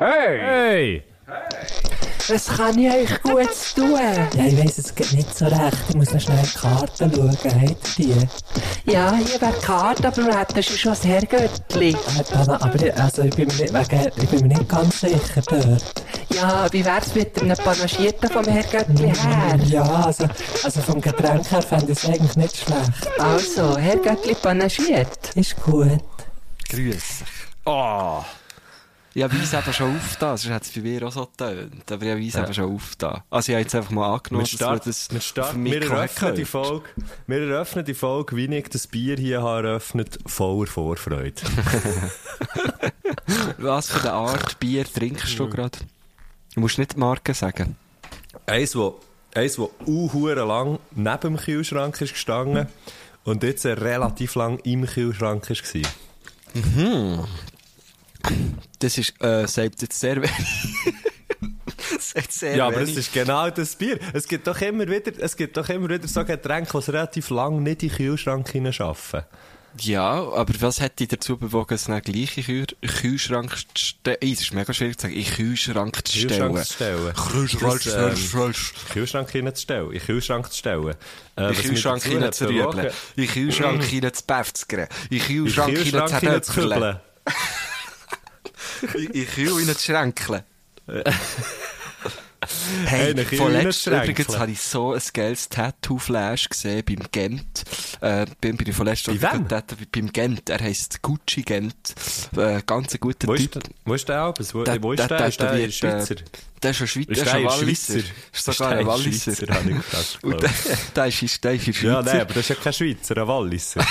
Hey! Hey! Was kann ich euch gut tun? Ja, ich weiss, es geht nicht so recht. Ich muss noch schnell die Karten schauen. Habt ihr die? Ja, hier wäre die Karte, aber wir hätten schon das Herrgöttli. Äh, Dana, aber ich, also, ich, bin mir nicht, wegen, ich bin mir nicht ganz sicher dort. Ja, wie wär's mit einem Panagierten vom Herrgöttli her? Ja, also, also vom Getränk her fände ich es eigentlich nicht schlecht. Also, Herrgöttli panagiert. Ist gut. Grüß dich. Oh. Ich habe Weiss eben schon aufgetan, sonst hat es bei mir auch so getönt. Aber ich habe Weiss Ja. eben schon aufgetan. Also ich habe jetzt einfach mal angenommen, Wir starten, dass wir, das starten, wir, Mikro eröffnen die. Folge, wir eröffnen die Folge, wie ich das Bier hier habe eröffnet, voller Vorfreude. Was für eine Art Bier trinkst du gerade? Du musst nicht die Marke sagen. eins, wo, eins, wo uhuere lang neben dem Kühlschrank ist gestanden und jetzt relativ lang im Kühlschrank war. Das ist, äh, sagt jetzt sehr wenig. Ja, aber es wenig. ist genau das Bier. Es gibt doch immer wieder, es gibt doch immer wieder so Getränke, die es relativ lang nicht in den Kühlschrank hineinschaffen. Ja, aber was hat dich dazu bewogen, es dann gleich in Kühl Kühlschrank zu stellen? Das ist mega schwierig zu sagen. In Kühlschrank zu stellen. Kühlschrank zu stellen. Kühlschrank, ähm, Kühlschrank. Kühlschrank hineinzustellen. In Kühlschrank zu stellen. Äh, In Kühlschrank hineinzurübeln. In Kühlschrank hineinzubefzgern. In Kühlschrank hineinzukübeln. In Kühl hineinzuschränkeln. Hey, Hey, vorletzt übrigens habe ich so ein geiles Tattoo-Flash gesehen beim Gent. Äh, bin, bin ich vorletzt Bei wem? Beim Gent. Er heisst Gucci Gent. Äh, ganz ein guter Wo Typ. ist, der- wo ist der Albus? Wo, Der- wo ist der- der? der Ist der ein tätowiert, Schweizer? äh, Der ist ein Schweizer, Ist der ist der ein Walliser. Schweizer? Ist sogar ein Walliser. Schweizer, habe ich Und der, der ist, ist, der ist ein Schweizer. Ja, nein, aber das ist ja kein Schweizer, ein Walliser.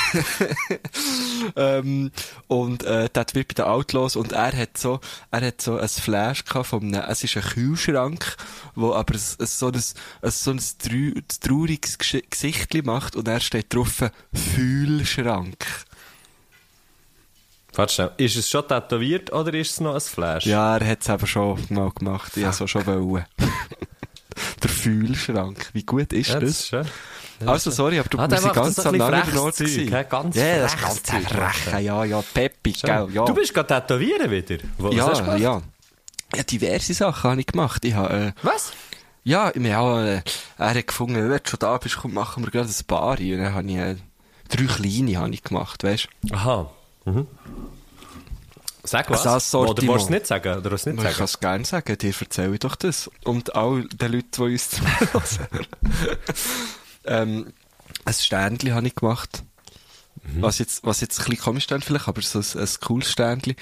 ähm, und äh, der wird bei den Outlaws und er hat so, er hat so ein Flash gehabt von einem, es ist ein Kühlschrank, wo aber ein, ein, so ein, ein, so ein trau- trauriges Gesichtli macht und er steht drauf, Fühlschrank. Warte schnell, ist es schon tätowiert oder ist es noch ein Flash? Ja, er hat es aber schon mal gemacht, ich hab's auch schon wollen. Der Fühlschrank, wie gut ist Ja, das? ist schön. Also, sorry, aber du Ah, macht ganz am anderen Ort hä? Ganz Ja, das ist ganz ja, ja, peppig, gell, ja. Du bist gerade tätowieren wieder? Was hast du ja, ja. Ja, diverse Sachen habe ich gemacht. Ich habe, äh, Was? ja, ich habe, äh, er hat gefunden, wenn du schon da bist, komm, machen wir gerade ein paar. Und dann habe ich, äh, drei kleine habe ich gemacht, weißt Aha. Mhm. Sag was. Also als Oder willst du es nicht sagen? Oder du du? nicht Ich kann es gerne sagen, dir erzähle ich doch das. Und all den Leuten, die uns zuhören. ähm, ein Ständchen habe ich gemacht. Mhm. Was jetzt, was jetzt ein bisschen komisch ist vielleicht, aber so ein, ein cooles Ständchen.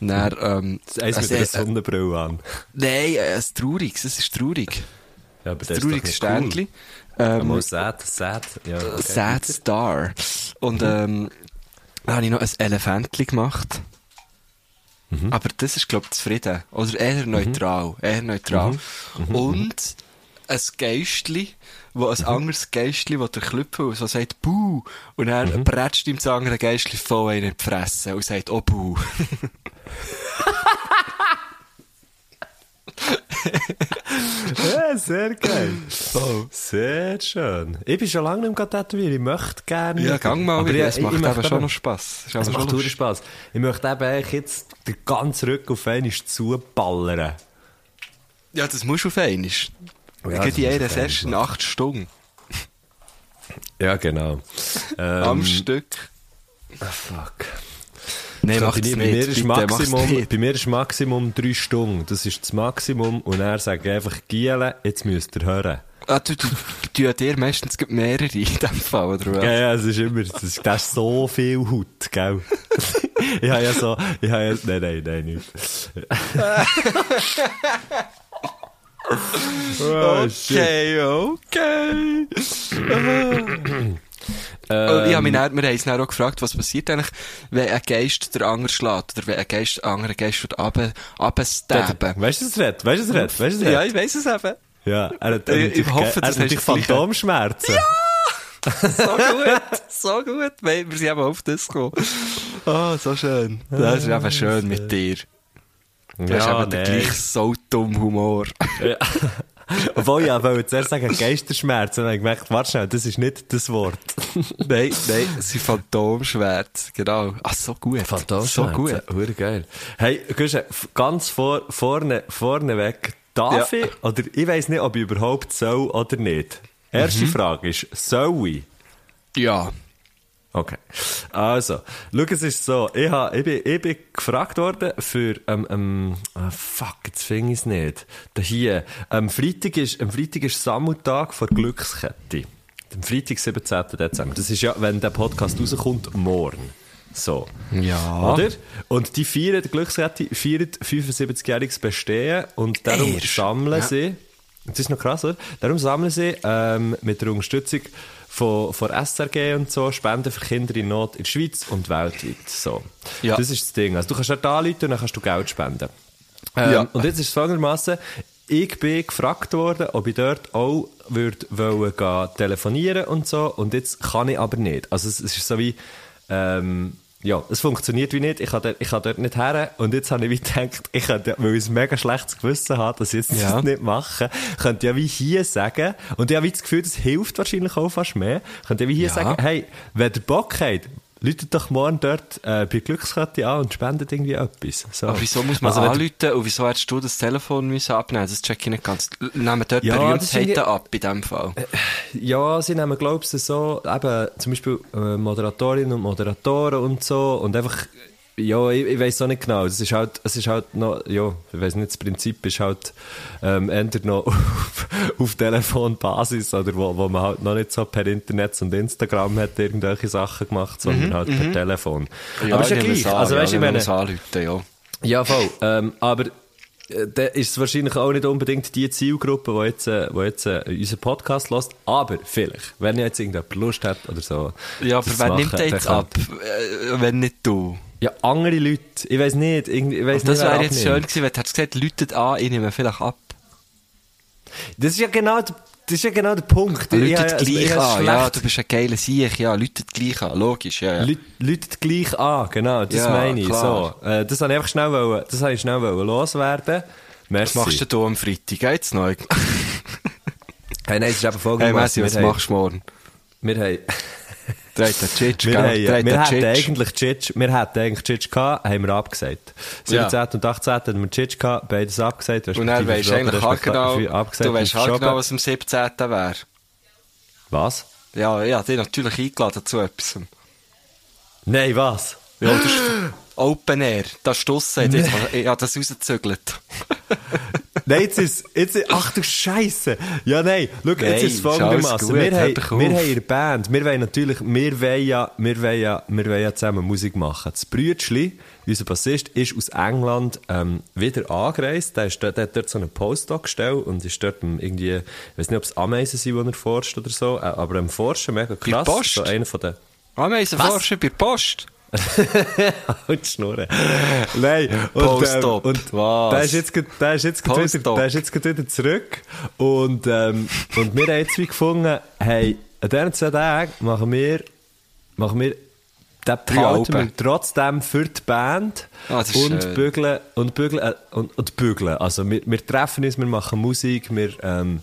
Und dann, ähm, Eins mit äh, einer Sonnenbrille an. Nein, äh, ein trauriges, es ist traurig. Ja, aber das Ein ist trauriges cool. Ständchen. Ähm, Ähm, Mal sad, sad. Ja, okay. Sad Star. Und ähm, dann habe ich noch ein Elefantli gemacht. Mhm. Aber das ist, glaube ich, zufrieden. Oder eher neutral. Eher neutral. Mhm. Und ein Geistli, wo ein anderes Geistli, der Klüppel so sagt, Buh. Und er Mhm. prätscht ihm das andere Geistli voll in die Fresse und sagt, oh, Buh. Ja, sehr geil. Oh. Sehr schön. Ich bin schon lange nicht mehr tätowieren. Ich möchte gerne. Ja, gang mal Aber wieder. ich- Es macht möchte schon eben- noch Spass. Es Es macht schon. Spass. Ich möchte eben eigentlich jetzt den ganzen Rücken auf einmal zuballern. Ja, das muss auf einmal. Ja, Ja, eine auf einmal Session machen. acht Stunden. Ja, genau. Ähm, Am Stück. Fuck. Nein, bei, nicht. bei, mir ist Bitte, macht's Maximum, bei mir ist Maximum drei Stunden. Das ist das Maximum. Und er sagt einfach, Giele, jetzt müsst ihr hören. Ah, du, du, du ja dir meistens mehrere in dem Fall, oder was? Ja, ja, es ist immer, das ist, das ist so viel Haut, gell? ich habe ja so, ich habe ja, nein, nein, nein, nicht. oh, shit. Okay, okay. Ähm, Oh, ich hab mich dann, wir haben uns auch gefragt, was passiert eigentlich, wenn ein Geist der Anger schlägt, oder wenn ein Geist, ein anderer Geist wird runterstabben. Weißt du, was redet? Weißt du, was redet? Weißt du, was Ja, ich weiss es eben. Ja, er hat, er ich hoffe, er hat natürlich. Phantomschmerzen. So gut, so gut. Wir sind eben auf das gekommen. Oh, so schön. Das ist eben schön mit dir. Du hast Ja, eben den nein. gleichen so dummen Humor. Ja. Obwohl ich wollte zuerst sagen Geisterschmerz und dann habe ich gemerkt, warte schnell, das ist nicht das Wort. nein, nein, es sind Phantomschwert. Genau. Ach, so gut. So gut. Hure geil. Hey, Guschen, f- ganz vor, vorne, vorne weg, darf Ja. ich, oder ich weiss nicht, ob ich überhaupt soll oder nicht. Erste Mhm. Frage ist, soll ich? Ja. Okay. Also, schau, es ist so, ich, ha, ich, bin, ich bin gefragt worden für, ähm, ähm, ah, fuck, jetzt finde ich es nicht. Da hier, am Freitag ist, am Freitag ist Sammeltag vor Glückskette. Am Freitag, 17. Dezember. Das ist ja, wenn der Podcast rauskommt, morgen. So. Ja. Oder? Und die feiern, die Glückskette feiert 75-jähriges Bestehen und darum Erst. sammeln Ja. sie, das ist noch krass, oder? Darum sammeln sie ähm, mit der Unterstützung von, von SRG und so Spenden für Kinder in Not in der Schweiz und weltweit. So. Ja. Das ist das Ding. Also du kannst dort anrufen und dann kannst du Geld spenden. Ähm, Ja. Und jetzt ist es folgendermaßen, ich bin gefragt worden, ob ich dort auch würde wollen gehen telefonieren und so und jetzt kann ich aber nicht. Also es, es ist so wie, ähm, ja, es funktioniert wie nicht, ich kann dort, ich kann dort nicht her und jetzt habe ich wie gedacht, ich könnte, weil ich ein mega schlechtes Gewissen habe, dass ich jetzt Ja. das nicht mache, könnte ja wie hier sagen, und ich habe wie das Gefühl, das hilft wahrscheinlich auch fast mehr, könnte ich wie hier Ja. sagen, hey, wenn ihr Bock habt, Läutet doch morgen dort äh, bei Glückskette an und spendet irgendwie etwas. So. Aber wieso muss man Also anrufen und wieso hättest du das Telefon müssen abnehmen Das check ich nicht ganz. Nehmen dort Ja, Berühmtheiten ich- ab, in dem Fall. Ja, sie nehmen, glaubst du, so, eben, zum Beispiel äh, Moderatorinnen und Moderatoren und so, und einfach, ja, ich, ich weiß auch nicht genau, es ist halt, es ist halt noch, ja, ich weiß nicht, das Prinzip ist halt, ähm, entweder noch auf, auf Telefonbasis, oder wo, wo man halt noch nicht so per Internet und Instagram hat irgendwelche Sachen gemacht, sondern halt per Telefon. Aber ist ja gleich, an, also ja, weißt du, ich meine, anrufen, ja. ja, voll. Ähm, aber äh, da ist es wahrscheinlich auch nicht unbedingt die Zielgruppe, die jetzt, äh, die jetzt äh, unseren Podcast lässt. Aber vielleicht, wenn jetzt irgendjemand Lust hat oder so. Ja, aber wer nimmt den jetzt dann ab, äh, wenn nicht du? Ja, andere Leute. Ich weiß nicht. Ich weiss Das wäre jetzt schön gewesen, wenn du gesagt, läutet an, ich nehme vielleicht ab. Das ist ja genau, der- das ist ja genau der Punkt. Läutet habe- also ich gleich an, ja, du bist ein geiler Sieg, ja, läutet gleich an, logisch, ja, ja. Läutet gleich an, genau, das Ja, meine ich. klar. So, äh, das habe ich einfach schnell, wollen, das ich schnell wollen loswerden. Merci. Was machst du da am Freitag? Geht's neu? Hey, nein, es ist eben Hey, folgendermaßen. Messi, was machst du morgen? Wir haben, Dreht der Chitsch, Wir, haben, wir Chitsch. eigentlich Chitsch, wir hätten eigentlich Chitsch gehabt, haben wir abgesagt. 17. und 18. hatten wir Chitsch gehabt, beides abgesagt. Und dann weisst du eigentlich abgesagt du und haargenau, verschoben. was am 17. wäre. Was? Ja, ja, dich natürlich eingeladen zu etwas. Nein, was? Ja, das ist Open Air. Da stossen, jetzt, ich habe das rausgezügelt. Nein, jetzt ist, jetzt ist, ach du Scheiße. Ja, nein, schau, jetzt Nein, ist es ist alles folgendermaßen. Wir, wir haben eine Band. Wir wollen natürlich, wir wollen ja, wir wollen ja, wir wollen ja zusammen Musik machen. Das Brütschli, unser Bassist, ist aus England, ähm, wieder angereist. Der, ist dort, der hat dort so einen Postdoc gestellt und ist dort irgendwie, ich weiß nicht, ob es Ameisen sind, die er forscht oder so, äh, aber am Forschen, mega krass. Post? So einer von den, Ameisen Was? forschen bei der Post. Und Schnurren. Nein. Und, Postdoc. Ähm, und Was? der ist jetzt, der ist jetzt, grad wieder, der ist jetzt wieder zurück. Und, ähm, und wir haben jetzt wie gefunden, hey, an diesen zwei Tagen machen wir, machen wir, den behalten wir trotzdem für die Band. Ah, und schön. bügeln, und bügeln, äh, und, und bügeln. Also, wir, wir treffen uns, wir machen Musik, wir, ähm,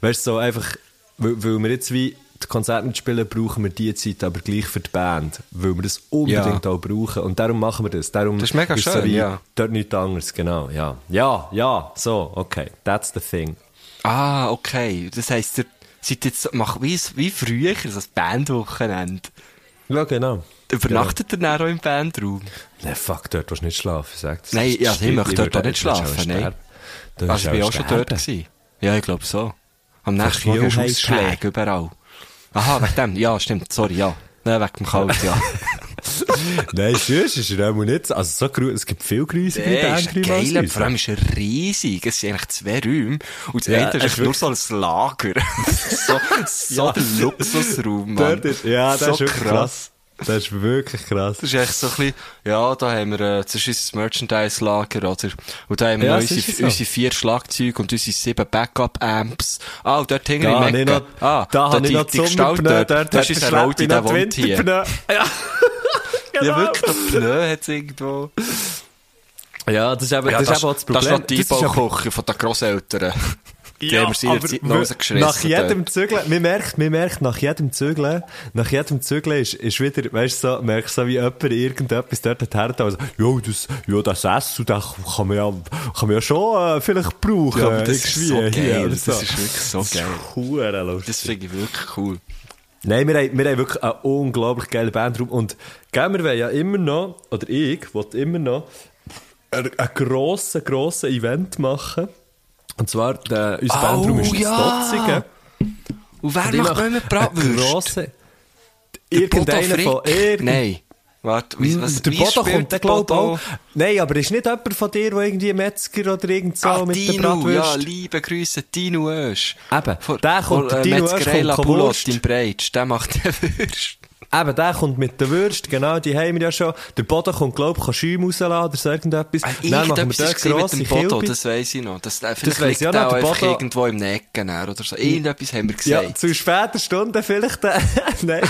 weißt du, so einfach, weil, weil wir jetzt wie, die Konzerte nicht spielen, brauchen wir die Zeit aber gleich für die Band, weil wir das unbedingt Ja. auch brauchen. Und darum machen wir das. Darum Das ist mega so schön, wie ja. Dort nichts anderes, genau, ja. Ja, ja, so, okay, that's the thing. Ah, okay. Das heisst, ihr seid jetzt, mach, wie, wie früher, ein Bandwochenende. Ja, genau. Übernachtet ihr dann auch im Bandraum? Ne, fuck, dort willst du nicht schlafen, sagt Nein, ja, ich möchte dort auch nicht schlafen, nein. Also, ich war auch schon dort gewesen. Ja, ich glaube so. Am nächsten Morgen Kielheit Ausschläge überall. Aha, wegen dem. Ja, stimmt. Sorry, ja. Nein, wegen dem Kalt, ja. Nein, sonst ist er auch nicht so. Also, so grü es gibt viel grüßige Der ist Bandräume als geil, vor allem ist er riesig. Es sind eigentlich zwei Räume. Und das Ja, eine es ist nur so ein Lager. so, so Ja. der Luxusraum, Mann. Ist, ja, das so ist wirklich krass. Das ist wirklich krass. Das ist echt so ein bisschen, ja, da haben wir, äh, das ist unser Merchandise-Lager, oder? Und da haben wir Ja, es unsere, so. unsere vier Schlagzeuge und unsere sieben Backup-Amps. Ah, und dort Da habe ich Ecke. noch, ah, da habe ich noch die Gestalt dort. dort Das hat ist unser Schleppi der wohnt hier. Ja. Ja, Genau. wirklich, der Pneu hat's irgendwo. Ja, das ist eben, Ja, das ist eben auch das Das ist noch Problem. die Das Einbauküche von den Grosseltern. Die haben wir noch rausgeschissen. Nach jedem Zügeln, man merkt, man merkt, nach jedem Zügeln, nach jedem Zügeln ist, ist wieder, weißt du, so, merkst du so, wie jemand irgendetwas dort hat, also, ja, das, ja, das Essen, das kann man ja, kann man ja schon, äh, vielleicht brauchen. Ja, aber das ist so hier geil. oder Das so. ist wirklich so Das geil. lustig. Das finde ich wirklich cool. Nein, wir haben, wir haben wirklich einen unglaublich geilen Bandraum. Und gell, wir wollen ja immer noch, oder ich will immer noch, ein, ein grosses, grosses Event machen. Und zwar, der, unser Oh, Bandraum ist in ja. Stotzigen. Und wer Und macht immer Bratwürste? Irgendeiner von irgend... Nein. Warte, wie, was, der Bodo kommt der der Bodo? auch. Nein, aber ist nicht jemand von dir, der irgendwie Metzger oder irgend so Ah, mit der Dino, ja, Bratwurst... liebe Grüße, Dino Ösch. Eben, der kommt, von, der äh, Dino Metzgerei kommt La keine Boulotte Wurst. im Breitsch, der macht den Würst. Eben, der kommt mit der Würst, genau, die haben wir ja schon. Der Boden kommt, glaub ich, Schäume rausladen oder so irgendetwas. Ah, Dann machen wir dort grosse mit dem Bodo, das weiss ich noch. Das, äh, vielleicht weiss liegt ich auch einfach Bodo- irgendwo im Necken oder so. Irgendetwas haben wir Ja, gesagt. zu später Stunde vielleicht. äh, Nein.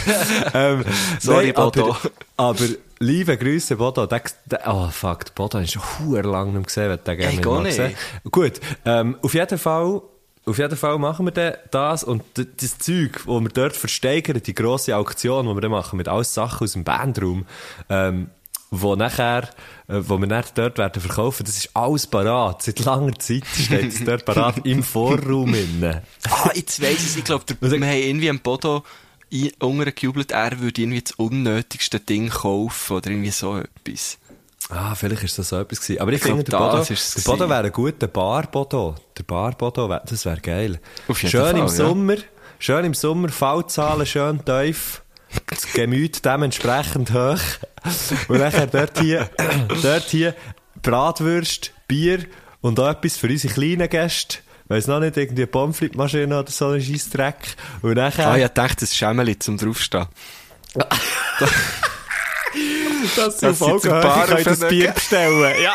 ähm, Sorry, nein, Bodo. Aber, aber liebe Grüße, Bodo. Der, der, oh, fuck, der Bodo ist schon hure lang nicht gesehen, wenn der gerne Ey, nicht gar mal nicht. gesehen. Gut, ähm, auf jeden Fall... Auf jeden Fall machen wir dann das und das Zeug, wo wir dort versteigern, die grosse Auktion, die wir dann machen, mit alles Sachen aus dem Bandraum, ähm, wo nachher, äh, wo wir nachher dort werden verkaufen, das ist alles parat. Seit langer Zeit steht es dort parat im Vorraum innen. Ah, jetzt weiss ich Ich glaube, wir haben irgendwie am Bodo ein- untergejubelt, er würde irgendwie das unnötigste Ding kaufen oder irgendwie so etwas. Ah, vielleicht ist das so etwas gewesen. Aber ich, Ich finde, der Bodo, ist der Bodo wäre ein guter Bar-Bodo. Der Bar-Bodo, das wäre geil. Schön Fall, im ja. Sommer, schön im Sommer, Fallzahlen schön tief, das Gemüt dementsprechend hoch. Und nachher dort hier, dort hier Bratwürst, Bier und auch etwas für unsere kleinen Gäste. Weiss noch nicht, irgendwie eine Pommes-Frites-Maschine oder so ein Scheissdreck. Und nachher... Ah, ich dachte, das Schemmeli zum draufstehen. das dass sie zur Bar können das aufhören. Bier bestellen. Ja.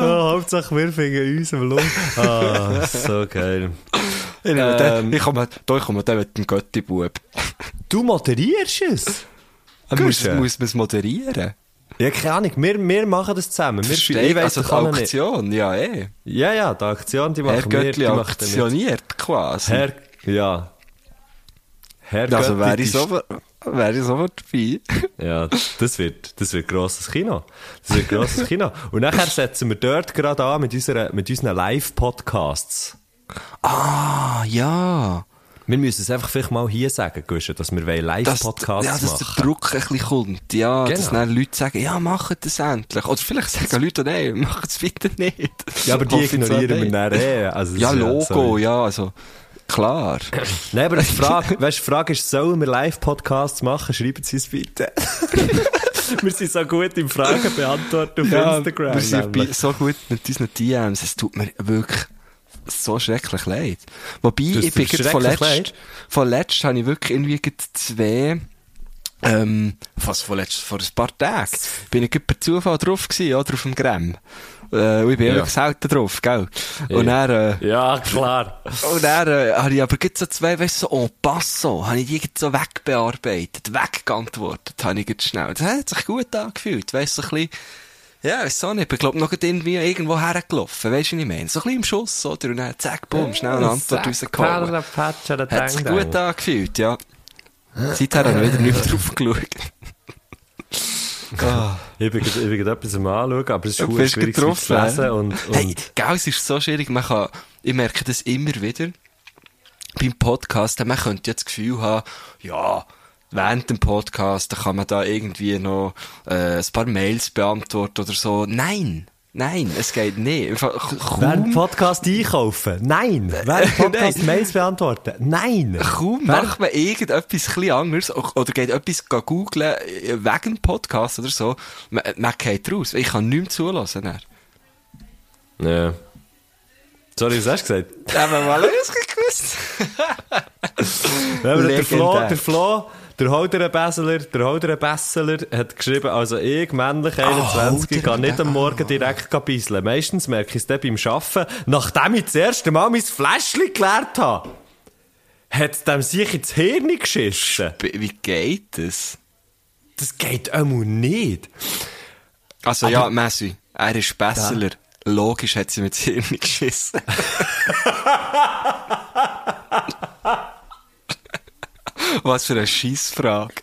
oh, Hauptsache wir finden uns am Lohn. Ah, so geil. Ich, Ähm. ich komme, da, ich komme dann mit dem Götti-Bub. Du moderierst es? Muss, Guschen. muss man es moderieren? Ja, keine Ahnung. Wir, wir machen das zusammen. Wir, Verstehe, ich weiss also doch die nicht. Auktion, ja eh. Ja, ja, die Aktion, die Herr machen wir. Göttli Die macht er nicht. auktioniert quasi. Herr, ja. Herr also wäre ich sofort, wäre ich sofort dabei. Ja, das wird, das wird grosses Kino. Das wird grosses Kino. Und nachher setzen wir dort gerade an mit, unserer, mit unseren Live-Podcasts. Ah, ja. Wir müssen es einfach vielleicht mal hier sagen, Guschen, dass wir Dass, Live-Podcasts ja, dass der machen. Druck ein bisschen kommt. Ja, dass Genau. dann Leute sagen, ja, macht das endlich. Oder vielleicht sagen Leute, nein, macht es bitte nicht. Ja, aber die ignorieren wir nicht. dann eh. Also, Ja, Logo, ja, also, klar. Nein, aber die Frage, weißt, die Frage ist, sollen wir Live-Podcasts machen? Schreiben Sie es bitte. wir sind so gut im Fragen beantworten auf Instagram. wir sind so gut mit unseren DMs, es tut mir wirklich so schrecklich leid. Wobei, ich bin von letzt, von letzt habe ich wirklich irgendwie zwei, ähm, was von letzt, vor ein paar Tagen, bin ich gerade per Zufall drauf gewesen, oder auf dem Gramm. Äh, und ich bin Ja. selten drauf, gell? Und dann, äh, Ja, klar. und dann äh, habe ich aber so zwei, weißt du, so en passant, habe ich die gerade so wegbearbeitet, weggeantwortet, habe ich schnell. Das hat sich gut angefühlt, weißt du, so ein bisschen, ja, weiss auch nicht, ich glaube noch irgendwie irgendwo hergelaufen, weißt du, was ich meine? So ein bisschen im Schuss, oder? Und dann zack, bumm, schnell eine Antwort rausgehauen. Hat sich gut angefühlt, ja. Seither habe ich wieder nicht mehr drauf geschaut. Ah. Ich bin, gerade- ich bin gerade etwas am Anschauen, aber es ist schwierig zu lesen und, und Hey, gell, es ist so schwierig. Man kann, ich merke das immer wieder beim Podcast. Man könnte jetzt das Gefühl haben, ja, während dem Podcast, da kann man da irgendwie noch äh, ein paar Mails beantworten oder so. Nein, nein, es geht nicht. Einfach Während Kaum, Podcast einkaufen? Nein. Während Podcast. Mails beantworten? Nein. kaum macht man irgendetwas ein bisschen anderes oder geht etwas go googlen äh, wegen Podcast oder so. Man, man geht raus. Ich kann nichts zulassen. Ja. Sorry, was hast du gesagt? Aber mal gewusst. Ja, aber der Flo, der Flo, der Holderer Besseler, der Holderer Besseler hat geschrieben, also ich, männlich 21, Holderer kann nicht am Morgen direkt bisseln. Meistens merke ich es dann beim Arbeiten, nachdem ich das erste Mal mein Fläschchen geleert habe. Hat es dem sich ins Hirn geschissen? Wie geht das? Das geht einmal nicht. Also ja, Messi, er ist Besseler. Logisch hat sie mit Hirn geschissen. Was für eine Scheissfrage.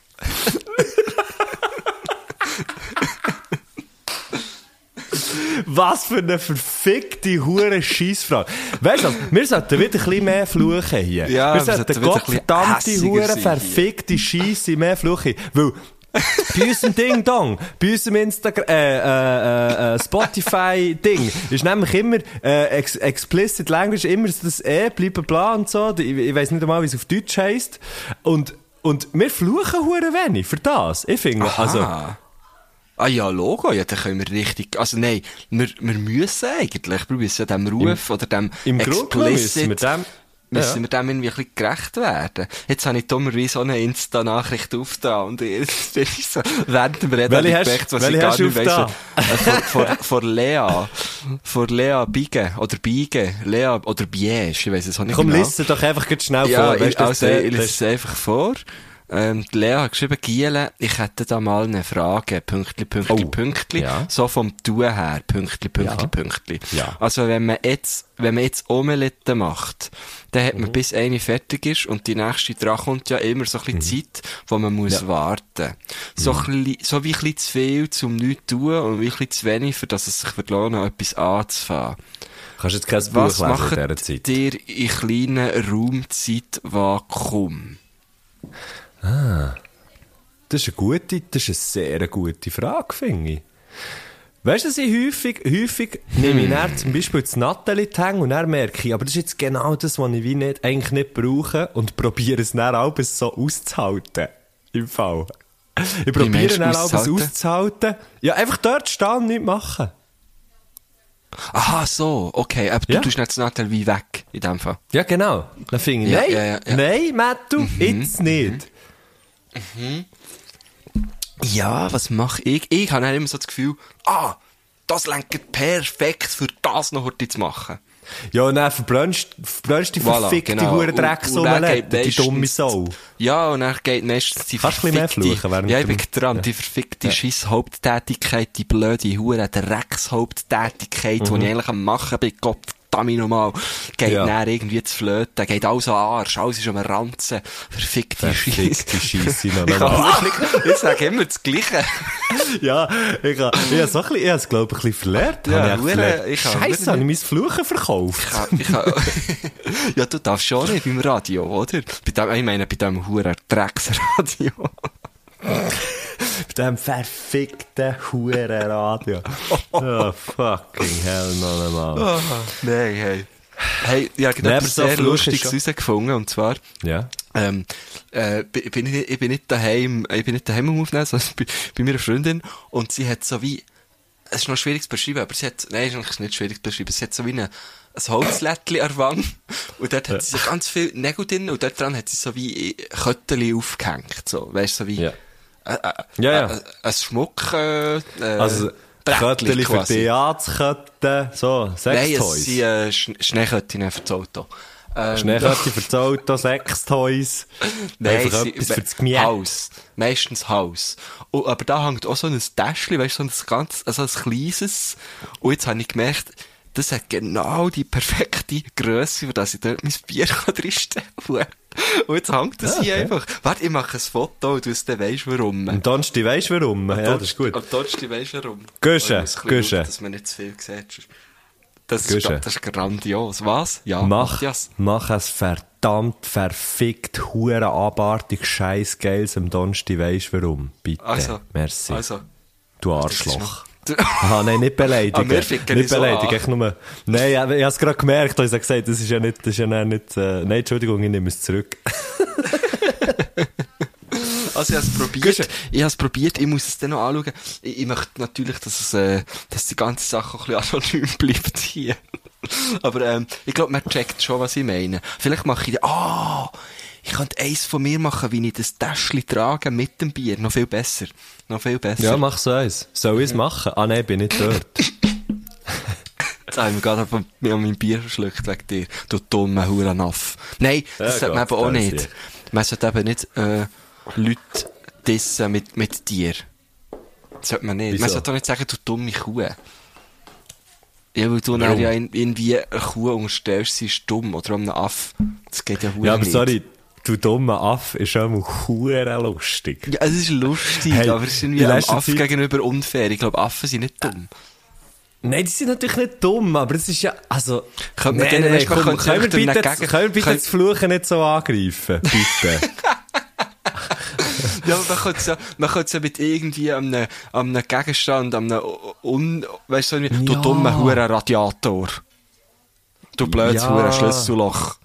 Was für eine verfickte hure Scheissfrage. Weißt du, wir sollten wieder ein bisschen mehr fluchen hier. Ja, wir wir sollten sollten gottverdammte hässiger hure verfickte Scheisse mehr fluchen. Weil, bei unserem Ding Dong, bei unserem Instagram, äh, äh, äh, Spotify Ding, ist nämlich immer, äh, ex explicit Language, immer das eh, bleiben bla und so. Ich, ich weiss nicht einmal, wie es auf Deutsch heisst. Und, und wir fluchen hure wenig für das. Ich finde, also, Ah ja, Logo, ja, dann können wir richtig, also nein, wir, wir müssen eigentlich, wir müssen dem Ruf oder dem im Grunde genommen müssen wir explicit, dem, müssen ja. wir dem irgendwie ein bisschen gerecht werden. Jetzt habe ich dummerweise auch eine Insta-Nachricht aufgetan und jetzt ich so, während dem Reden habe ich gemerkt, was ich gar nicht weiss. Äh, Vor, vor, vor Lea, vor Lea Biege, oder Biege, Lea, oder Biege, ich weiss es auch nicht komm, genau. lese doch einfach schnell Ja, vor. ich, Weißt also, das- ich lese es einfach vor. Ähm, die Lea hat geschrieben, Giele, ich hätte da mal eine Frage, Pünktli, Pünktli, Oh, Pünktli, ja. so vom Tun her, Pünktli, Pünktli, Ja. Pünktli. Ja. Also wenn man jetzt, wenn man jetzt Omelette macht, dann hat man Mhm. bis eine fertig ist und die nächste dran kommt ja immer so ein bisschen Zeit, wo man muss Mhm. Ja. Mhm. warten. So, bisschen, so wie ein bisschen zu viel zum nichts tun und wie ein bisschen zu wenig, für dass es sich lohnen, etwas anzufangen. Kannst jetzt kein Buch lesen in dieser Zeit. dir in kleinen Raumzeitvakuum? Das ist eine gute, das ist eine sehr gute Frage, finde ich. Weißt du, dass ich häufig, häufig nehme ich dann zum Beispiel das Nathalie die Hänge und dann merke ich, aber das ist jetzt genau das, was ich wie nicht, eigentlich nicht brauche und probiere es dann auch bis so auszuhalten. Im Fall. Ich probiere dann auch auszuhalten? auszuhalten. Ja, einfach dort stehen und nichts machen. Aha, so, okay, aber du Ja. tust nicht das Nattel wie weg, in dem Fall. Ja, genau. Dann finde ich, Ja, nein, ja, ja, nein, Mattu, jetzt nicht. Ja, was mache ich? Ich habe dann immer so das Gefühl, ah, das lenkt perfekt für das noch heute zu machen. Ja, und dann verbrennst, verbrennst die Voilà, verfickte genau. Hure geht die dumme Sau. Ja, und dann geht meistens die Kannst du ein bisschen mehr verfickte- fluchen während Ja, ich bin dran. Ja. Die verfickte scheiß Haupttätigkeit, die blöde Hure Dreckshaupttätigkeit, Mhm. die ich eigentlich am machen bin, Gott verdammt nochmal, geht Ja. dann irgendwie zu flöten, geht alles an Arsch, alles ist am Ranzen, verfickte Verfickte Scheiße. Scheisse noch wirklich- ich sage immer das Gleiche. Ja, ich habe ich habe so ein bisschen, ich habe es, glaube ich, ein bisschen verlernt. Ja, Habe ich verlernt. ich habe habe ich mein Fluchen verkauft. Ich kann- ich kann- ja, du darfst schon nicht beim Radio, oder? Bei dem, ich meine, bei dem huren Drecksradio. Bei diesem verfickten Hurenradio. Oh, fucking hell, noch einmal. Nein, hey. Hey, ich habe etwas so sehr ist Lustiges herausgefunden, und zwar, Ja. ähm, äh, bin- ich, ich bin nicht daheim, ich bin nicht daheim am Aufnehmen, sondern bei, bei meiner Freundin, und sie hat so wie, es ist noch schwierig zu beschreiben, aber sie hat, nein, es ist eigentlich nicht schwierig zu beschreiben, sie hat so wie eine, ein Holzlättchen an der Wand, und dort hat sie so ganz viel Nägel drin, und dort dran hat sie so wie Kötteli aufgehängt, so, weißt du, so wie, Ja. Äh, äh, Ja, ja. Äh, ein Schmuck, äh, äh, Also, Kötteli für die Anzukötten, so, Nein, es Sextoys. sind äh, Sch Schneeköttinnen für das Auto. Ähm, Schneekötti für das Auto, Sextoys. Nein, Einfach etwas für das Gemüse. Haus. Meistens Haus. Und, aber da hängt auch so ein Täschchen, weißt du, so ein ganz, also ein kleines. Und jetzt habe ich gemerkt, das hat genau die perfekte Grösse, für das ich dort mein Bier kann drinstellen kann. Und jetzt hängt das Ah, hier okay. einfach. Warte, ich mache ein Foto und du dann weisst warum. Und du weisst warum. Ja, das ist gut. Und dort weisst warum. Guschen. schauen, Dass man nicht zu viel sieht. Das ist, das ist grandios. Was? Ja, Mach, Matthias. mach ein verdammt verfickt, hure abartig, scheiß Geiles am Donnerstag, weisst warum? Bitte. Also, Merci. Also. du Arschloch. Aha, nein, nicht beleidigen. Ah, nicht so beleidigen, echt nur. Nein, ich, ich habe es gerade gemerkt, als ich gesagt das ist ja nicht, das ist ja nicht, äh, nein, Entschuldigung, ich nehme es zurück. Also ich habe es probiert. Ich habe es probiert. Ich muss es dann noch anschauen. Ich, ich möchte natürlich, dass es, äh, dass die ganze Sache auch ein bisschen anonym bleibt hier. Aber ähm, ich glaube, man checkt schon, was ich meine. Vielleicht mache ich, ah, ich könnte eins von mir machen, wie ich das Täschchen trage mit dem Bier. Noch viel besser. Noch viel besser. Ja, mach so eins. Soll ich es machen? Ah, nein, bin nicht dort. Jetzt haben wir gerade von mir mein Bier verschluckt wegen dir. Du dummer Hurenaffe. Nein, das Ja, sollte man eben auch das nicht. hier. Man sollte eben nicht, äh, Leute dissen mit, mit dir. Sollte man nicht. Wieso? Man sollte doch nicht sagen, du dumme Kuh. Ja, weil du dann ja irgendwie eine Kuh unterstellst, sie ist dumm. Oder einem Aff. Das geht ja verdammt Ja, aber nicht. sorry, du dummer Aff ist schon mal hure lustig. Ja, es ist lustig, Hey, aber es ist irgendwie in einem Aff Zeit- gegenüber unfair. Ich glaube, Affen sind nicht dumm. Nein, die sind natürlich nicht dumm, aber es ist ja, also... Komm, können wir bitte, können wir bitte können- das Fluchen nicht so angreifen? Bitte. Ja, aber man könnte es ja, man könnte es ja mit irgendwie einem, einem Gegenstand, einem un, weißt du, irgendwie, du Ja. dummer Huren Radiator. Du blödes Ja. Huren Schlüsselloch.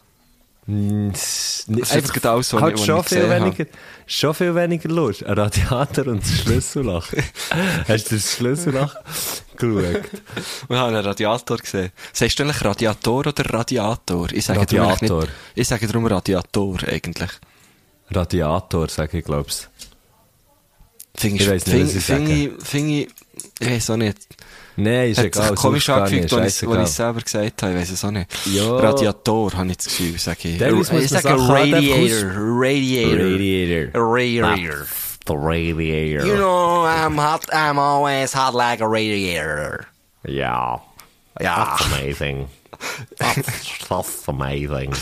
das ist jetzt gerade alles, was halt ich- was schon ich viel gesehen habe. weniger, schon viel weniger Lust. Ein Radiator und das Schlüsselloch. Hast du das Schlüsselloch geschaut? Wir haben einen Radiator gesehen. Sagst du eigentlich Radiator oder Radiator? Ich sage Radiator. Nicht, ich sage darum Radiator, eigentlich. Radiator, sage ich, glaub's. Finde Ich nicht, was ich finde ich, ich, ich weiß auch nicht. Nein, ist Hat egal. komisch angefügt, als ich es selber gesagt habe. Ich weiß es auch nicht. Ja. Radiator, habe ich das Gefühl, sage ich. Muss ich sage Radiator. Radiator. Radiator. Radiator. The radiator. You know, I'm hot, I'm always hot like a radiator. Ja. Ja. That's amazing. That's, that's amazing.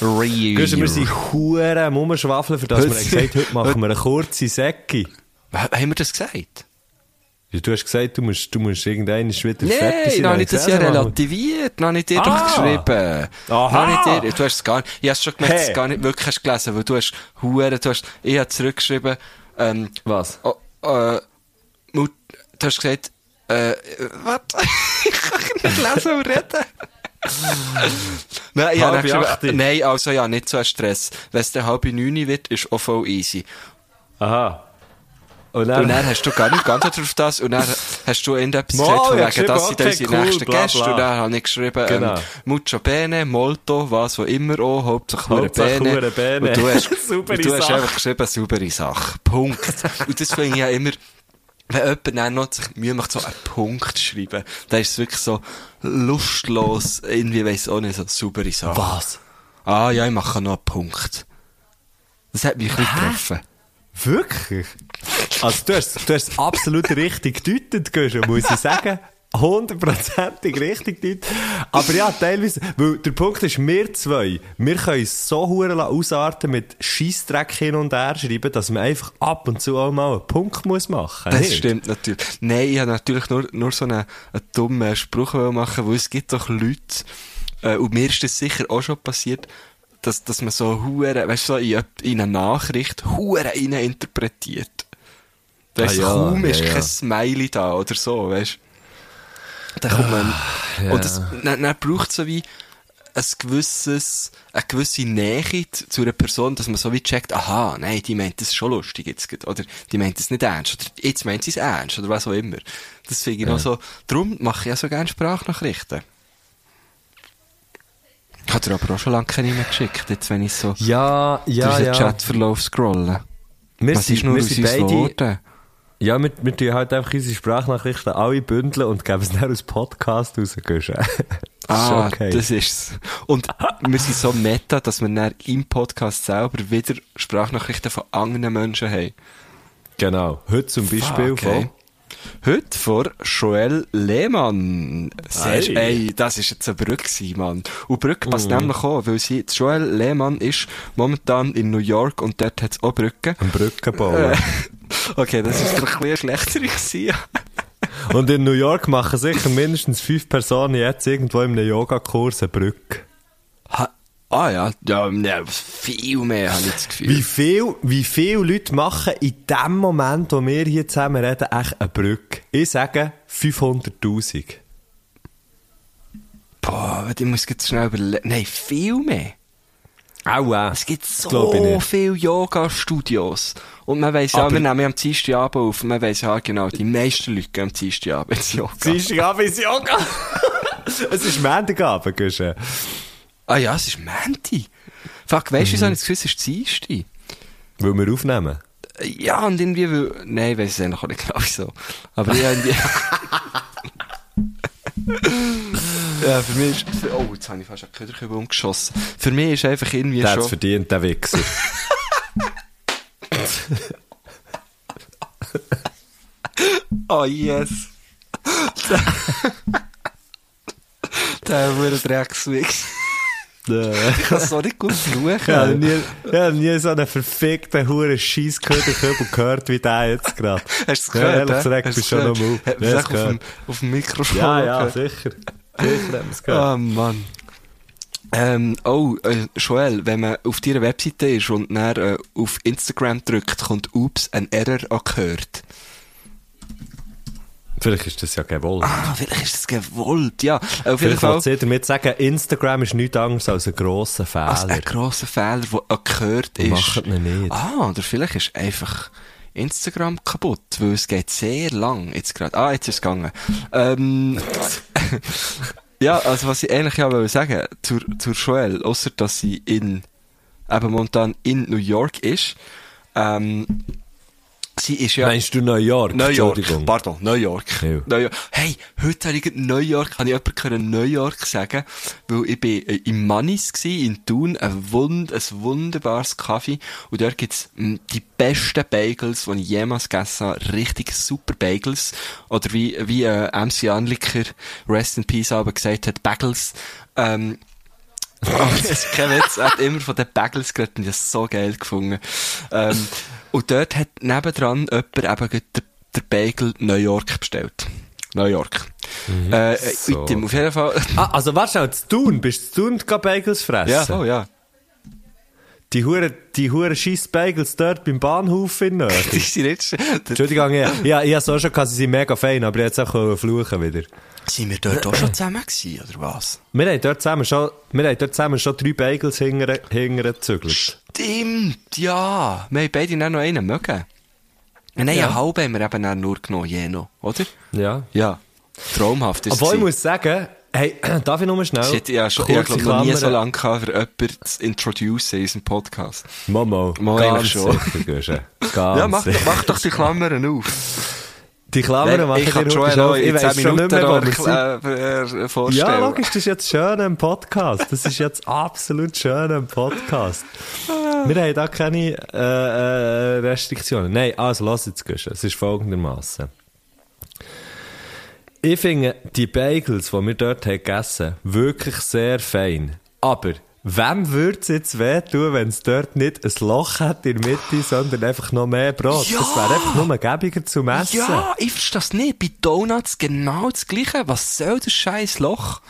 Radiator. wir sind Huren am Umschwafeln, für das wir gesagt heute machen wir eine kurze Säcke. Ha- Haben wir das gesagt? Ja, Du hast gesagt, du musst, du musst irgendwann wieder fertig Nein, sein. dann habe ich das ja relativiert. Habe ich dir Ah. geschrieben. Aha. Dir, du hast es gar nicht, ich habe schon gemerkt, dass du Hey. es gar nicht wirklich hast gelesen, weil du hast Huren, du hast, ich habe zurückgeschrieben, ähm, Was? oh, äh, du hast gesagt, äh, was? ich kann nicht lesen und reden. Nein, ich habe Halb acht. geschrieben, nein, also ja, nicht so ein Stress. Wenn es dann halb neun wird, ist auch voll easy. Aha. Und dann, Und dann hast du gar nicht geantwortet auf das und dann hast du irgendetwas Mal, gesagt von ich wegen, das sind unsere cool, nächsten bla, Gäste bla. und dann habe ich geschrieben, Genau. ähm, Mucho Bene, Molto, was auch immer auch, Hauptsache hure Hauptsache Bene. Bene. Und du hast, und du hast einfach geschrieben, saubere Sache. Punkt. und das finde ich ja immer, wenn jemand dann noch sich Mühe macht, so einen Punkt zu schreiben, dann ist es wirklich so lustlos, irgendwie weiss auch nicht, so saubere Sache. was? Ah ja, ich mache noch einen Punkt. Das hat mich ein bisschen getroffen. Wirklich? Also du hast, du hast absolut richtig gedeutet, Guschen, muss ich sagen. Hundertprozentig richtig gedeutet. Aber ja, teilweise, weil der Punkt ist, wir zwei, wir können so hure ausarten mit Scheissdreck hin und her schreiben, dass man einfach ab und zu auch mal einen Punkt muss machen Das nicht? stimmt natürlich. Nein, ich habe natürlich nur, nur so einen, einen dummen Spruch machen, weil es gibt doch Leute, äh, und mir ist das sicher auch schon passiert, dass, dass man so hure, weißt du, so in, in eine Nachricht hure rein interpretiert. Weißt du, Ah, ja, kaum ist ja, ja. kein Smiley da oder so, weißt du. Dann kommt man, ja. und das, dann, dann braucht es so wie, ein gewisses, eine gewisse Nähe zu einer Person, dass man so wie checkt, aha, nein, die meint das schon lustig jetzt, oder die meint das nicht ernst, oder jetzt meint sie es ernst, oder was auch immer. Das finde ich noch so, darum mache ich ja so gerne Sprachnachrichten. Ich habe dir aber auch schon lange keine mehr geschickt, jetzt wenn ich so Ja, ja, durch den ja. Chatverlauf scrolle. Wir Was sind, ist nur wir aus sind beide, geworden? Ja, wir, wir tun halt einfach unsere Sprachnachrichten alle bündeln und geben es dann als Podcast raus, Guschen. Das ist Ah, okay. das ist's. Und wir sind so meta, dass wir dann im Podcast selber wieder Sprachnachrichten von anderen Menschen haben. Genau. Heute zum Beispiel ey. von... Heute vor Joel Lehmann. Sehr, Hey. ey, das ist jetzt eine Brücke Mann. Und Brücke passt Mhm. nämlich auch, weil sie, Joel Lehmann ist momentan in New York und dort hat's auch Brücken. Am Brückenbauen. Äh, okay, das ist vielleicht ein schlechter gewesen. Und in New York machen sicher mindestens fünf Personen jetzt irgendwo in einem Yogakurs eine Brücke. Ha ah ja, ja, ne, viel mehr habe ich das Gefühl. Wie viel, wie viele Leute machen in dem Moment, wo wir hier zusammen reden, echt eine Brücke? Ich sage 500'000. Boah, ich muss jetzt schnell überlegen. Nein, viel mehr. Auch äh. Es gibt so viele Yoga-Studios. Und man weiss ja, wir nehmen ja am Dienstagabend auf. Man weiss ja genau, die meisten Leute gehen am Dienstagabend ins Yoga. Dienstagabend ins Yoga. es ist Montagabend, Guschen. ah ja, es ist Menti. Fuck, weißt du, wieso Mhm. ich das Gefühl, es ist Dienstag? Weil wir aufnehmen. Ja, und irgendwie, weil, nein, ich weiss es eigentlich auch nicht genau wieso. Aber ich irgendwie... ja, für mich ist, für, oh, jetzt habe ich fast einen Köderkübel umgeschossen. Für mich ist einfach irgendwie Der hat schon... es verdient, der Wichser. Oh yes. Der wurde Dreckswix. Ich kann es so nicht gut fluchen. Ich habe nie, nie so einen verfickten Huren Scheiss gehört, gehört wie der jetzt gerade. Hast du es Ja, gehört? ehrlich hä? gesagt, Hast bist du schon noch mal. man Ja, es auf, dem, gehört. auf dem Mikrofon Ja, ja, sicher. Gehört. Ah, Mann. Ähm, oh, äh, Joel, wenn man auf deiner Webseite ist und dann äh, auf Instagram drückt, kommt Ups, ein Error angehört. Vielleicht ist das ja gewollt. Ah, vielleicht ist das gewollt, ja. Auf Vielleicht Fall. wollte sie damit sagen, Instagram ist nichts anderes als ein grosser Fehler. als ein grosser Fehler, der angehört ist. Macht ihn nicht. Ah, oder vielleicht ist einfach Instagram kaputt, weil es geht sehr lang jetzt gerade. Ah, jetzt ist es gegangen. Ähm, ja, also was ich eigentlich ja wollte sagen zur, zur Joelle, außer dass sie in, eben momentan in New York ist, ähm, sie ist ja... Meinst du New York? New York, Entschuldigung. pardon, New York. Ja. New York. Hey, heute habe ich New York, habe ich jemand können New York sagen, weil ich bin äh, im Mannis gsi in Thun, ein, wund, ein wunderbares Kaffee, und dort gibt's mh, die besten Bagels, die ich jemals gegessen habe, richtig super Bagels, oder wie, wie äh, MC Anliker, Rest in Peace, aber gesagt hat, Bagels, ähm, Das ist. Er hat immer von den Bagels geredet und ich habe es so geil gefunden. Ähm, und dort hat nebendran jemand eben den, den Bagel New York bestellt. New York. Äh, äh, So. Item, auf jeden Fall. Ah, also warte schnell, zu tun, bist du tun Bagels fressen? ja, oh ja. Die Hure, die Hure scheiß Bagels dort beim Bahnhof in Nöch. Die sind jetzt, Entschuldigung, ja, ja, ich habe so schon gehabt, sie sind mega fein, aber hätte auch fluchen wieder. Sind wir dort auch schon zusammen gewesen, oder was? Wir haben dort zusammen schon, wir haben dort zusammen schon drei Bagels hingere, hingere gezügelt. Stimmt, ja. Wir haben beide dann noch einen mögen. Nein, Ja. einen halben haben wir eben dann nur genommen, je noch, oder? Ja. Ja. Traumhaft ist es Obwohl ich muss sagen, hey, darf ich nur schnell? Shit, ich habe schon, ich noch nie so lange gehabt, für jemanden zu introducen in unserem Podcast. Momo, Mal ganz schon. sicher. Ganz ja, mach, mach doch die Klammern auf. Die Klammern machen ich dir auf. Ich in 10 weiss schon nicht mehr, erkl- äh, vorstellen. Ja, logisch, das ist jetzt schön im Podcast. Das ist jetzt absolut schön im Podcast. Wir haben da keine äh, äh, Restriktionen. Nein, also lass jetzt Guschen. Es ist folgendermaßen. Ich finde die Bagels, die wir dort haben gegessen haben, wirklich sehr fein. Aber wem würde es jetzt wehtun, wenn es dort nicht ein Loch hat in der Mitte, sondern einfach noch mehr Brot? Ja! Das wäre einfach nur gäbiger zum Essen. Ja, ich verstehe das nicht. Bei Donuts genau das Gleiche. Was soll das scheiß Loch?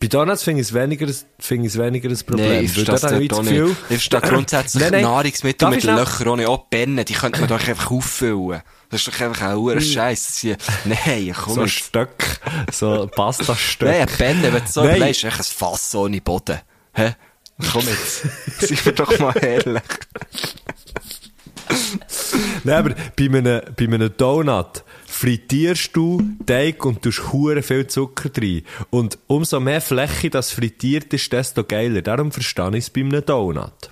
Bei Donuts finde ich es weniger, es weniger ein Problem. Nein, ich verstehe das auch das nicht. Ich verstehe grundsätzlich Nein, nein. Nahrungsmittel Darf mit Löchern ohne auch Bennen. Die könnte man doch einfach auffüllen. Das ist doch einfach ein hoher Scheiß. Das ist- Nein, komm So ein. Stück, so ein Pasta-Stück. Nein, ein Benne, wenn du so überlegst, ein Fass ohne Boden. Hä? Komm jetzt. Seien wir doch mal ehrlich. Nein, aber bei einem, bei einem Donut frittierst du Teig und tust hure viel Zucker rein. Und umso mehr Fläche das frittiert ist, desto geiler. Darum verstehe ich es bei einem Donut.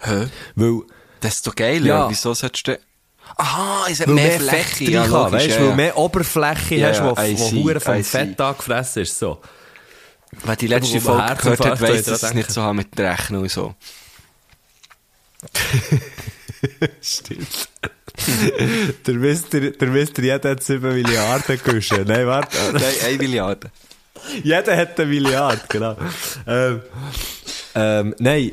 Hä? Weil, Desto geiler. Ja. Wieso solltest du... Aha, es hat weil mehr, mehr, Fläche. Fett ja, drin kann, logisch, weißt, ja, weil ja. mehr Oberfläche Ja, hast, wo, wo hure vom. Fett angefressen ist. So. Wer die letzte man Folge gehört hat, weiss, dass es nicht so haben mit der Rechnung und so. Stimmt. der Mister, der Mister, jeder hat 7 Milliarden Guschen. Nein, warte. Nein, 1 Milliarde. Jeder hat eine Milliarde, genau. ähm, ähm, nein,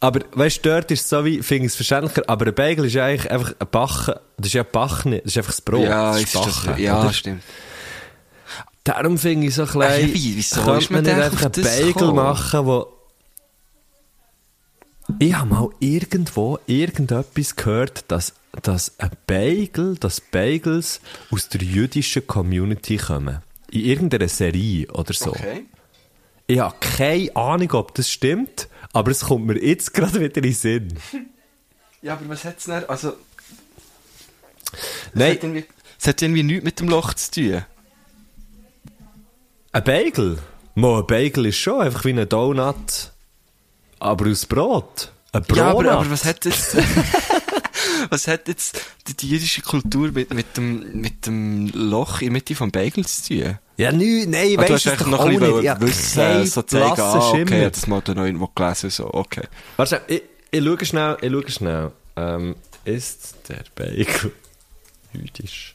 aber weißt du, dort ist es so wie, finde ich es verständlicher, aber ein Bagel ist ja eigentlich einfach ein Backen, das ist ja Backen, das ist einfach das Brot. Ja, das ist ist das, ja, oder? stimmt. Darum finde ich so Ah, klein, ja, wie- wieso könnte man nicht einfach einen Bagel gekommen? machen, wo ich habe mal irgendwo irgendetwas gehört, dass, dass ein Bagel, dass Bagels aus der jüdischen Community kommen. In irgendeiner Serie oder so. Okay. Ich habe keine Ahnung, ob das stimmt, aber es kommt mir jetzt gerade wieder in den Sinn. Ja, aber was hat es denn, also... Nein, Es hat, irgendwie, es hat irgendwie nichts mit dem Loch zu tun. ein Bagel? Mo, ein Bagel ist schon einfach wie ein Donut, aber aus Brot. Ein Brot. Ja, aber, aber was hat jetzt... was hat jetzt die, jüdische Kultur mit, mit, dem, mit dem Loch in der Mitte vom Bagel zu tun? Ja, nü, nein, Ah, du weißt hast du einfach noch ein bisschen habe wissen, so zeigen, ah, okay, das mal da noch irgendwo gelesen, so, okay. Warte, ich, ich schaue schnell, ich schaue schnell. Ähm, ist der Bagel jüdisch?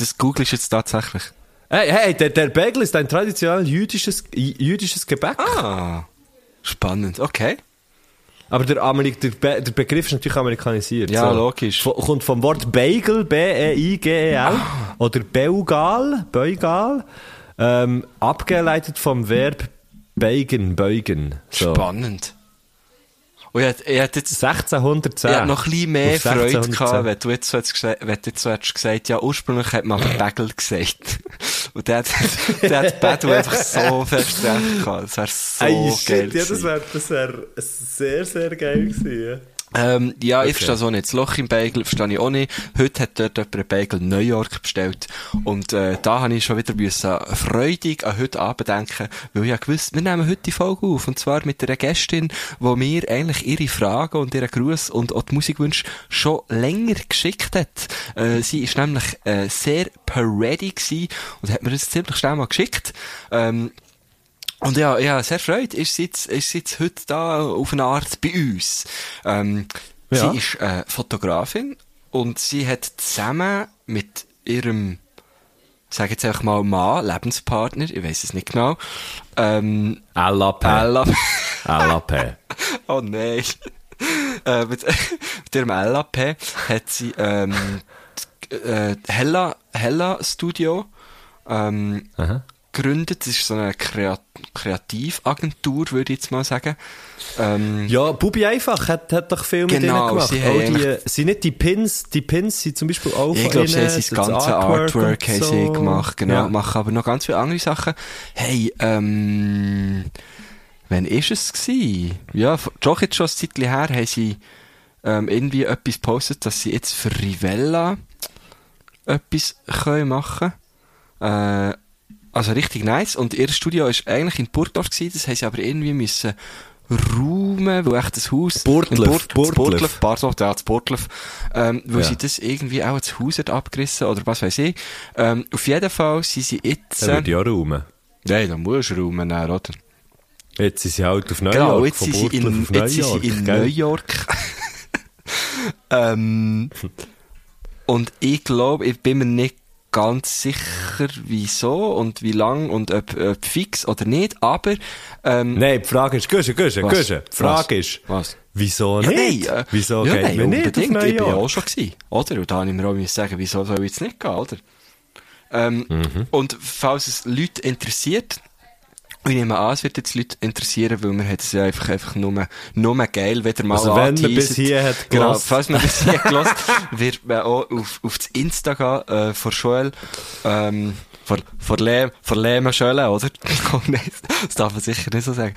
das googelst jetzt tatsächlich. Hey, hey, der, der Bagel ist ein traditionell jüdisches, jüdisches Gebäck. Ah, spannend, okay. Aber der, Amerik der, Be der Begriff ist natürlich amerikanisiert. Ja, logisch. Vo- kommt vom Wort Bagel, B-E-I-G-E-L, Ah. oder Beugal, Beugal, ähm, abgeleitet vom Verb beugen, beugen. So. Spannend. Und ich hätte, ich hätte jetzt 1610. ich hätte noch ein bisschen mehr Freude 1610. gehabt, wenn du jetzt so hättest gesagt, wenn du jetzt so hättest gesagt, ja, ursprünglich hat man Bagel gesagt. Und der hat, der hat einfach so fest recht gehabt. Das wäre so Ey, geil shit, ja, das wäre wär sehr, sehr geil gewesen. Ähm, ja, ich Okay. verstehe so nicht. Das Loch im Bagel verstehe ich auch nicht. Heute hat dort jemand einen Bagel New York bestellt. Und äh, da habe ich schon wieder müssen freudig an heute Abend denken, weil ich ja gewusst, wir nehmen heute die Folge auf. Und zwar mit einer Gästin, die mir eigentlich ihre Fragen und ihren Gruß und auch die Musikwünsche schon länger geschickt hat. Äh, sie ist nämlich äh, sehr gewesen und hat mir das ziemlich schnell mal geschickt. Ähm, und ja, ja, sehr freut, ist sie jetzt, ist sie jetzt heute da auf eine Art bei uns. Ähm, Ja. Sie ist äh, Fotografin und sie hat zusammen mit ihrem, sag jetzt einfach mal Mann, Lebenspartner, ich weiß es nicht genau, ähm, LAP. LAP. oh nein, äh, mit, mit ihrem LAP hat sie ähm, äh, Hella, Hella Studio ähm, Aha. Gegründet. Das ist so eine Kreat Kreativagentur, würde ich jetzt mal sagen. Ähm, Ja, Bubi einfach hat, hat doch viel mit Genau, ihnen gemacht. sie haben auch die, eigentlich- sind nicht die Pins, die Pins sind zum Beispiel auch ich glaube, sie haben das ganze Artwork, haben so. sie gemacht, genau, Ja. machen aber noch ganz viele andere Sachen. Hey, ähm, wann ist es gewesen? Ja, doch jetzt schon ein Zeitchen her haben sie ähm, irgendwie etwas gepostet, dass sie jetzt für Rivella etwas können machen äh, also richtig nice. Und ihr Studio ist eigentlich in Burgdorf gewesen, das haben sie aber irgendwie müssen räumen, weil echt das Haus... Burtlef, Burtlef. Pardon, ja, das Burtlef, ähm, weil Ja. sie das irgendwie auch das Haus hat abgerissen oder was weiß ich. Ähm, auf jeden Fall sind sie jetzt... Dann würde auch räumen. Nein, da musst du räumen, dann, oder? Jetzt sind sie halt auf New Genau, York, jetzt von sind sie in, jetzt sind sie in? New York. ähm, und ich glaube, ich bin mir nicht ganz sicher, wieso und wie lang und ob, ob fix oder nicht, aber ähm, Nein, die Frage ist, Güsche, Güsche? Güsche. Die Frage Was? ist, Was? wieso Ja, nicht? nein, äh, wieso ja, geht nein, man nicht unbedingt. Ich bin ja auch schon gewesen, oder? Und da habe ich mir auch sagen, wieso soll jetzt nicht gehen, oder? Ähm, Mhm. Und falls es Leute interessiert, ich nehme an, es wird jetzt Leute interessieren, weil man hat es ja einfach, einfach nur, nur geil, ihr mal Also wenn man bis hier hat Genau, falls man bis hier gelost, wird man auch auf, auf das Insta gehen, äh, von Joel, ähm, von, von Lehm, von Lehmann Schöle, oder? Oh nein, das darf man sicher nicht so sagen.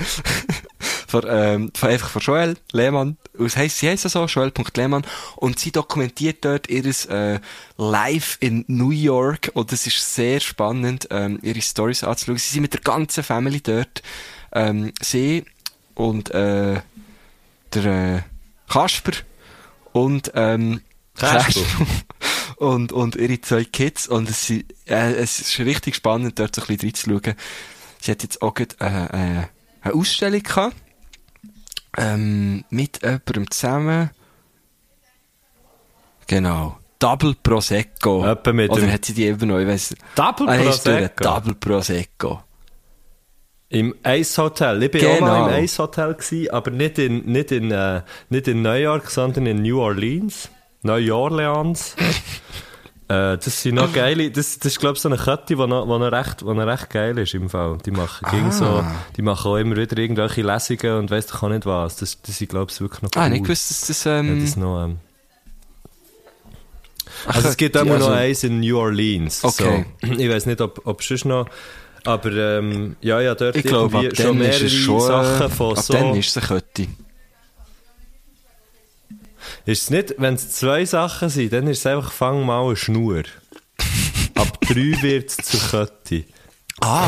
Von, ähm, von, einfach von Joel Lehmann. Was heisst, sie heisst ja so, Joel.lehmann. Und sie dokumentiert dort ihres, äh, Live in New York. Und das ist sehr spannend, ähm, ihre Stories anzuschauen. Sie sind mit der ganzen Family dort. Ähm, sie und, äh, der, äh, Kasper und, ähm. Kasper. und, und ihre zwei Kids. Und es, sind- äh, es ist richtig spannend, dort so ein bisschen reinzuschauen. Sie hat jetzt auch gerade, äh, äh, eine Ausstellung gehabt. Ähm, mit jemandem zusammen. Genau. Double Prosecco. Etwa mit Oder hat sie die eben noch, ich weiss. Double Ah. Prosecco? Double Prosecco. Im Ace Hotel. Ich bin auch mal Genau. im Ace Hotel gewesen, aber nicht in, nicht in, äh, nicht in New York, sondern in New Orleans. New Orleans. äh, das sind noch geile, das, das ist, glaube ich, so eine Kette, die noch, noch recht, noch recht geil ist im Fall. Die machen, Ah. so, die machen auch immer wieder irgendwelche Lesungen und weiss doch auch nicht was. Das, das sind, glaube ich, wirklich noch cool. Ah, nicht gewusst, dass das, Ja, ähm, das noch, ähm, ach, also es gibt immer noch also- eins in New Orleans. Okay. So. Ich weiß nicht, ob, ob sonst noch, aber ähm, ja, ja, dort Ich glaube, ab irgendwie schon mehrere schon, Sachen von ab so... dann ist es eine Kette. Ist es nicht, wenn es zwei Sachen sind, dann ist es einfach, fang mal eine Schnur. Ab drei wird es zur Kette. Ah,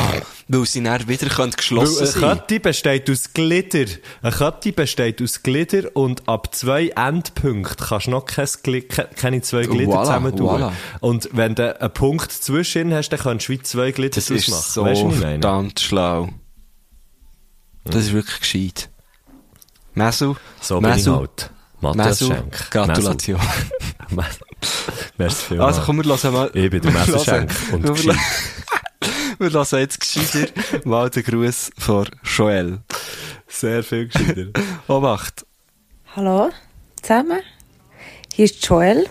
weil sie dann wieder geschlossen Weil sein eine Kette besteht aus Glitter. Eine Kette besteht aus Glitter und ab zwei Endpunkten kannst du noch keine zwei Glitter Voilà, zusammen tun. voilà. Und wenn du einen Punkt zwischen hast, dann kannst du wie zwei Glitter Das ist draus machen. so Weißt du, verdammt schlau. Das ist wirklich gescheit. Mesu, So bin ich Mesu, halt. Matthias Mesu, Schenk. Gratulation. Merci vielmals. Also komm, wir hören mal. Ich bin der wir Messerschenk hören- und wir, gescheit. wir hören jetzt gescheiter mal den Gruß von Joel. Sehr viel gescheiter. Obacht. Hallo zusammen, hier ist Joel.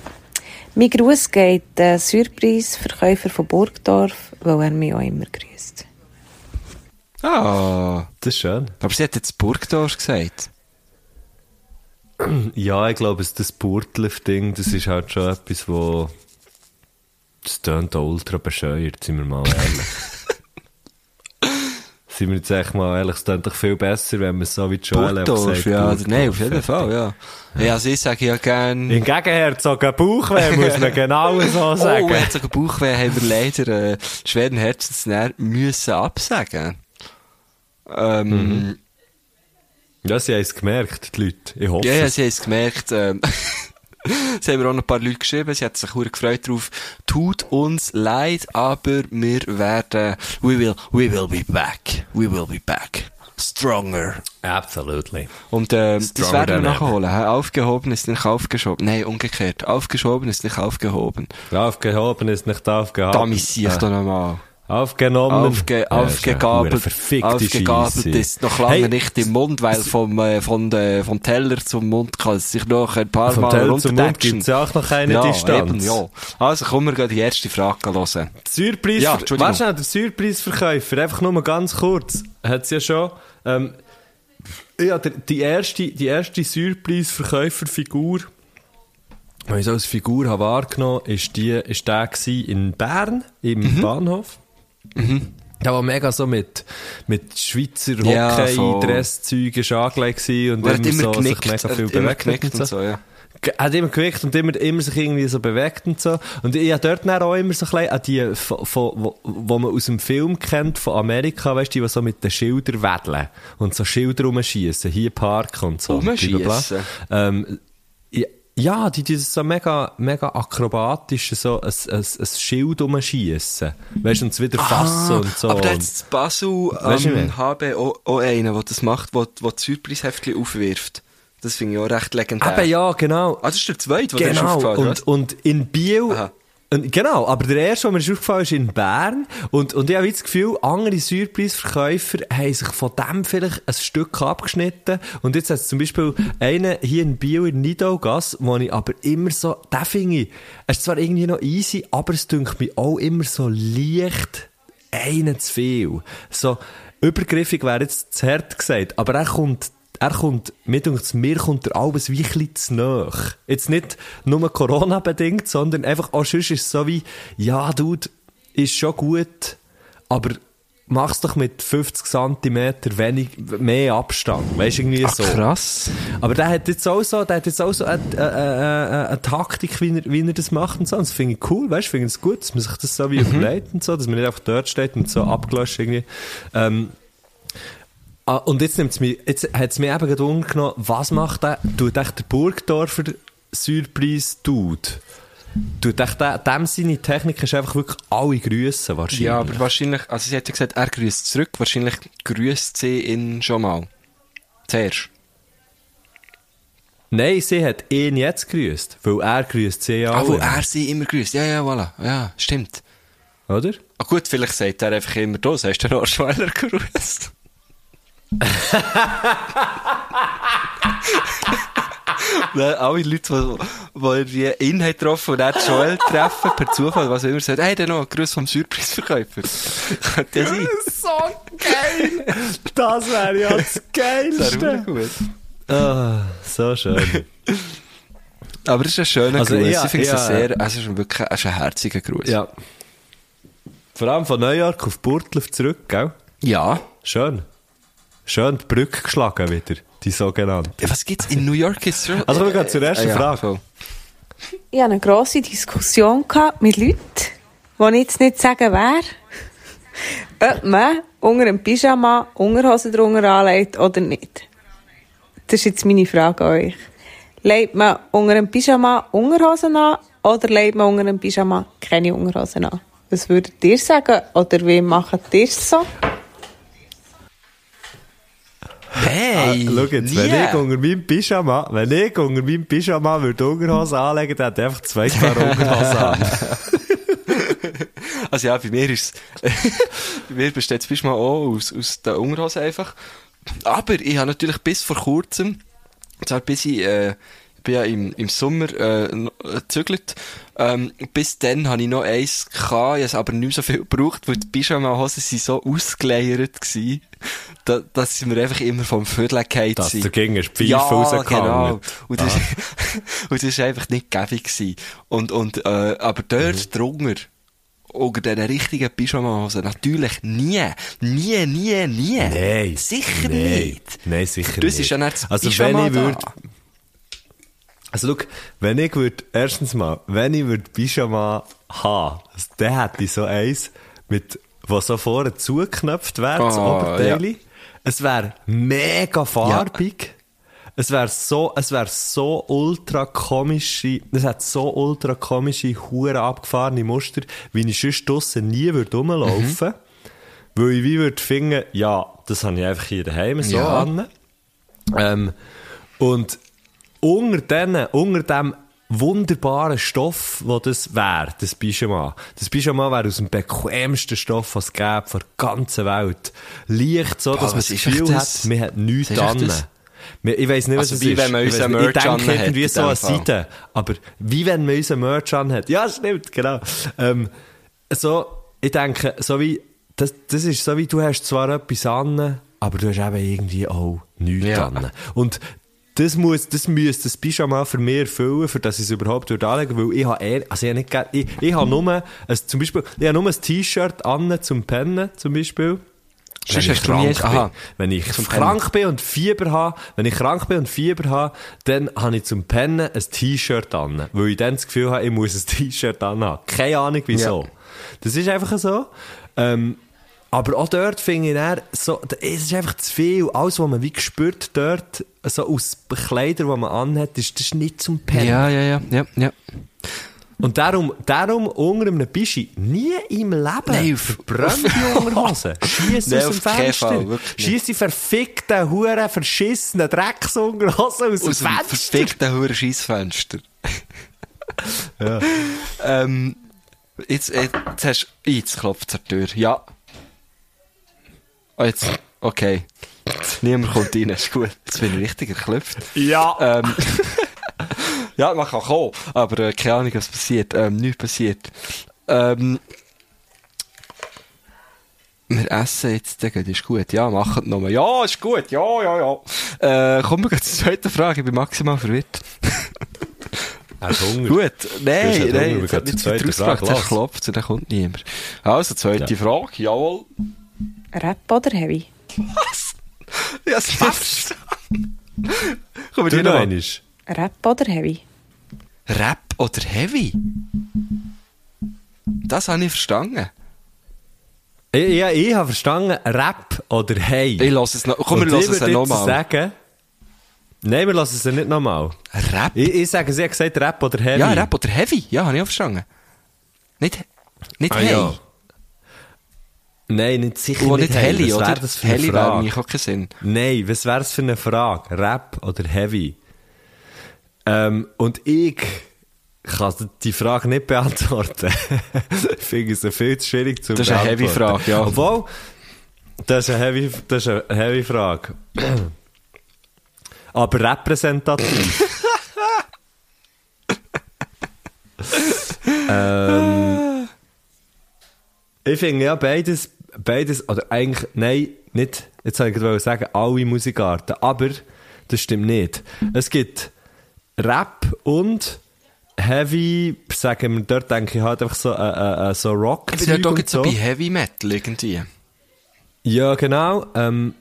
Mein Gruß geht den Surprise-Verkäufer von Burgdorf, weil er mich auch immer grüßt. Ah, Das ist schön. aber sie hat jetzt Burgdorf gesagt. Ja, ich glaube, das Burtliff-Ding, das ist halt schon etwas, wo... Das tönt auch ultra bescheuert, sind wir mal ehrlich. sind wir jetzt echt mal ehrlich, es tönt doch viel besser, wenn man es so wie Joel sagt, ja. Burgdorf, Nein, auf jeden. Fall, ja. Ja, also ich sage ja gern... Hingegen, Herzog, ein Bauchweh muss man genau so sagen. Oh, sogar Bauchweh haben wir leider äh, schweren Herzens müssen absagen. Ähm, Ja, sie haben es gemerkt, die Leute. Ich hoffe Ja, sie haben es gemerkt. Ähm, es haben mir auch noch ein paar Leute geschrieben, sie hat sich sehr gefreut drauf. Tut uns leid, aber wir werden, we will, we will be back. We will be back. Stronger. Absolutely. Und ähm, das werden wir nachholen. hä? Aufgehoben ist nicht aufgeschoben. Nein, umgekehrt. Aufgeschoben ist nicht aufgehoben. Aufgehoben ist nicht aufgehoben. Da missiere ich doch nochmal. Aufgenommen. Aufge, Ja, aufgegabelt, verfickte aufgegabelt ist noch lange Hey, nicht im Mund, weil vom, äh, von, äh, vom Teller zum Mund kann es sich noch ein paar Vom Mal Teller zum Mund gibt es ja auch noch keine ja, Distanz. Eben, ja. Also kommen wir gleich die erste Frage hören. Surprise, Ja, ja, weißt du, der Surprise-Verkäufer, einfach nur mal ganz kurz, hat es ja schon, ähm, ja, der, die erste, die erste Surprise-Verkäuferfigur, die ich so als Figur habe wahrgenommen habe, ist die, ist der in Bern, im Mhm. Bahnhof. Der war mega so mit, mit Schweizer Ja, Hockey, voll. Dresszeug ist angelegt und Er hat immer so, genickt, sich mega viel immer bewegt und und so, ja. Ge- hat immer gewirkt und immer, immer sich irgendwie so bewegt und so. Und ich habe dort dann auch immer so ein an die, von, von, wo, wo man aus dem Film kennt, von Amerika, weißt du, die, die so mit den Schildern wedeln und so Schilder rumschießen, hier Park und so. Blablabla. Ähm, ja, ja, die, die so mega, mega akrobatisch so ein, ein, ein Schild rumschießen. Weißt du, und es wieder fassen und so. Ah, Aber da hat das Basel du, HB auch, auch einen, der das macht, der, das Surprise-Heftchen aufwirft. Das finde ich auch recht legendär. Eben, ja, genau. Ah, das ist der zweite, der dir ist Genau, aufgefallen und, und in Biel, Aha. Genau, aber der erste, der mir ist aufgefallen ist in Bern, und, und ich habe das Gefühl, andere Surprise-Verkäufer haben sich von dem vielleicht ein Stück abgeschnitten, und jetzt hat es zum Beispiel einen hier in Biel, in Nidaugas, wo ich aber immer so, den finde ich, es ist zwar irgendwie noch easy, aber es dünkt mich auch immer so leicht einen zu viel. So, übergriffig wäre jetzt zu hart gesagt, aber er kommt, er kommt, mir denkt mir kommt der Albus wie ein zu nahe. Jetzt nicht nur Corona-bedingt, sondern einfach auch sonst ist es so wie, ja, Dude, ist schon gut, aber mach's doch mit 50 cm wenig, mehr Abstand. Weißt du, irgendwie Ach, so. krass. Aber der hat jetzt auch so, der hat jetzt auch so eine, eine, eine, Taktik, wie er, wie er das macht und so. Und das finde ich cool, weißt du, finde ich es gut, dass man sich das so wie überlegt und so, dass man nicht einfach dort steht und so abgelöscht irgendwie. Ähm, ah, und jetzt nimmt's mich, jetzt hat es mir eben gerade umgenommen, was macht der, tut echt der Burgdorfer Surprise Dude? Tut echt der, dem seine Technik ist einfach wirklich alle grüßen wahrscheinlich. Ja, aber wahrscheinlich, also sie hat ja gesagt, er grüßt zurück, wahrscheinlich grüßt sie ihn schon mal. Zuerst. Nein, sie hat ihn jetzt grüßt, weil er grüßt sie ja Ah, auch. wo er sie immer grüßt. Ja, ja, voilà. Ja, stimmt. Oder? Ah, gut, vielleicht sagt er einfach immer, du hast den Arschweiler grüßt. Nein, alle Leute, die, die haben getroffen und er Joel treffen, per Zufall, was auch immer, sagen, hey, dann noch ein Gruß vom Surprise-Verkäufer. Könnte ja sein. So geil! Das wäre ja das Das wäre Geilste. gut. Ah, so schön. Aber es ist ein schöner Also, Gruß. ja, ich finde es ja, sehr, es ist wirklich es ist ein herziger Gruß. ja. Vor allem von New York auf Burtlev zurück, gell? Ja. Schön. Schön die Brücke geschlagen wieder, die sogenannte. Ja, Was gibt's in New York jetzt schon? Also, wir gehen zur ersten ja, Frage. voll. Ich hatte eine grosse Diskussion gehabt mit Leuten, die ich jetzt nicht sagen wer, ob man unter einem Pyjama Unterhosen drunter anlegt oder nicht. Das ist jetzt meine Frage an euch. Legt man unter einem Pyjama Unterhosen an oder legt man unter einem Pyjama keine Unterhosen an? Was würdet ihr sagen? Oder wie macht ihr es so? Hey! Ah, schau jetzt, nie. wenn ich unter meinem Pyjama, wenn ich unter meinem Pyjama würde Unterhose anlegen, dann hätte ich einfach zwei Paar Unterhosen an. Also ja, bei mir ist bei mir besteht das Pyjama auch aus, aus der Unterhose einfach. Aber ich habe natürlich bis vor kurzem, zwar bis ich, äh, bin ja im, im Sommer äh, gezügelt, ähm, bis dann habe ich noch eins gehabt, ich habe aber nicht mehr so viel gebraucht, weil die Pyjama-Hosen so ausgeleiert gewesen, da, dass sie mir einfach immer vom Viertel gefallen Dass sind. du gegen eine Pfeife ja, rausgehangen. genau. Und das, und das war einfach nicht gäbig gewesen. Und, und, äh, aber dort Mhm. drunter, unter diesen richtigen Pyjama-Hosen, natürlich nie, nie, nie, nie. Nein. Sicher Nein. nicht. Nein, sicher Das nicht. ist ja nicht das also Pyjama wenn ich würde, also schau, wenn ich würde, erstens mal, wenn ich würde Pyjama haben, also dann hätte ich so eins, mit, wo so vorne zugeknöpft wäre, das Ah, Oberteil. Es wäre mega farbig. Es wäre so, es wäre so ultra komische, es hat so ultra komische, hure abgefahrene Muster, wie ich sonst draussen nie würde rumlaufen. Mhm. Weil ich wie würde finden, ja, das habe ich einfach hier daheim so Ja. an. Ähm, und unter denen, unter dem wunderbaren Stoff, wo das wäre, das Pyjama. Das Pyjama wäre aus dem bequemsten Stoff, was es gäbe, auf der ganzen Welt. Leicht so, Boah, dass man das Gefühl echt hat, das? man hat nichts an. das? Ich weiss nicht, was Also es wie ist. wenn man Ich unseren nicht. Merch Ich denke anhat, irgendwie so an. Seite. Aber wie wenn man unseren Merch anhat. Ja, stimmt, genau. Ähm, so, ich denke, so wie, das, das ist so wie, du hast zwar etwas an, aber du hast eben irgendwie auch nichts Ja. an. Und das muss, das müsste das Pyjama für mich erfüllen, für dass ich es überhaupt würde anlegen weil ich habe eher, also ich habe nicht gerne, ich, ich habe nur, ein, zum Beispiel, ich habe nur ein T-Shirt an zum Pennen, zum Beispiel. Wenn ich krank bin. aha. Wenn ich Zum krank bin und Fieber habe, wenn ich krank bin und Fieber habe, dann habe ich zum Pennen ein T-Shirt an. Weil ich dann das Gefühl habe, ich muss ein T-Shirt anhaben. Keine Ahnung wieso. Das ist einfach so. Ähm, aber auch dort finde ich dann, so, es ist einfach zu viel. Alles, was man wie spürt dort, so aus Kleidern, die man anhat, ist, das ist nicht zum Pennen. Ja, ja, ja, ja, ja. Und darum, darum unter einem Bischi nie im Leben Nein, auf- verbrennt die Unterhose. Schiess Nein, aus dem Fenster. Schiess die verfickten, huren, verschissenen Drecksunterhosen aus, Aus dem Fenster. verfickten Huren Scheissfenster. Ja. Ähm, jetzt, jetzt hast du, jetzt klopft es an die Tür. Ja. Oh, jetzt, okay. Niemand kommt rein, ist gut. Jetzt bin ich richtig erklopft. Ja. Ähm, ja, man kann kommen, aber äh, keine Ahnung, was passiert. Ähm, nichts passiert. Ähm, wir essen jetzt, das ist gut. Ja, machen nochmal. Ja, ist gut. Ja, ja, ja. Äh, kommen wir zur zweiten Frage. Ich bin maximal verwirrt. Hast du Hunger? Gut, nein, nein, jetzt wir hat gehen nicht zur weiter zweiten ausgefragt, Frage, zuerst los. klopft und dann kommt niemand. Also, zweite Ja. Frage, jawohl. Rap oder Heavy? Was? Ja, es verstanden. Komm, Du wir noch noch einmal. Rap oder Heavy? Rap oder Heavy? Das habe ich verstanden. Ich, ich, ich habe verstanden, Rap oder Hey. Ich lasse es noch, komm, wir lassen es nochmal. sagen, Nein, wir lassen es ja nicht nochmal. Rap? Ich, ich sage, sie hat gesagt Rap oder Heavy. Ja, Rap oder Heavy? Ja, habe ich auch verstanden. Nicht, nicht Ah, Hey. ja. Nein, nicht sicher Und nicht nicht Heli, Was oder? das für eine Heli wäre Frage? mir auch keinen Sinn. Nein, was wäre das für eine Frage? Rap oder Heavy? Ähm, und ich kann die Frage nicht beantworten. ich finde es viel zu schwierig zu Das ist eine beantworten. Heavy-Frage, ja. Obwohl, das ist eine Heavy, das ist eine Heavy Frage. Aber repräsentativ. ähm, ich finde ja beides, beides, oder eigentlich, nein, nicht, jetzt wollte ich gerade sagen, alle Musikarten, aber das stimmt nicht. Es gibt Rap und Heavy, sagen wir, dort denke ich halt einfach so, äh, äh, äh, so Rock. Ich bin ja doch und jetzt so bei Heavy Metal irgendwie. Ja, genau. Ähm,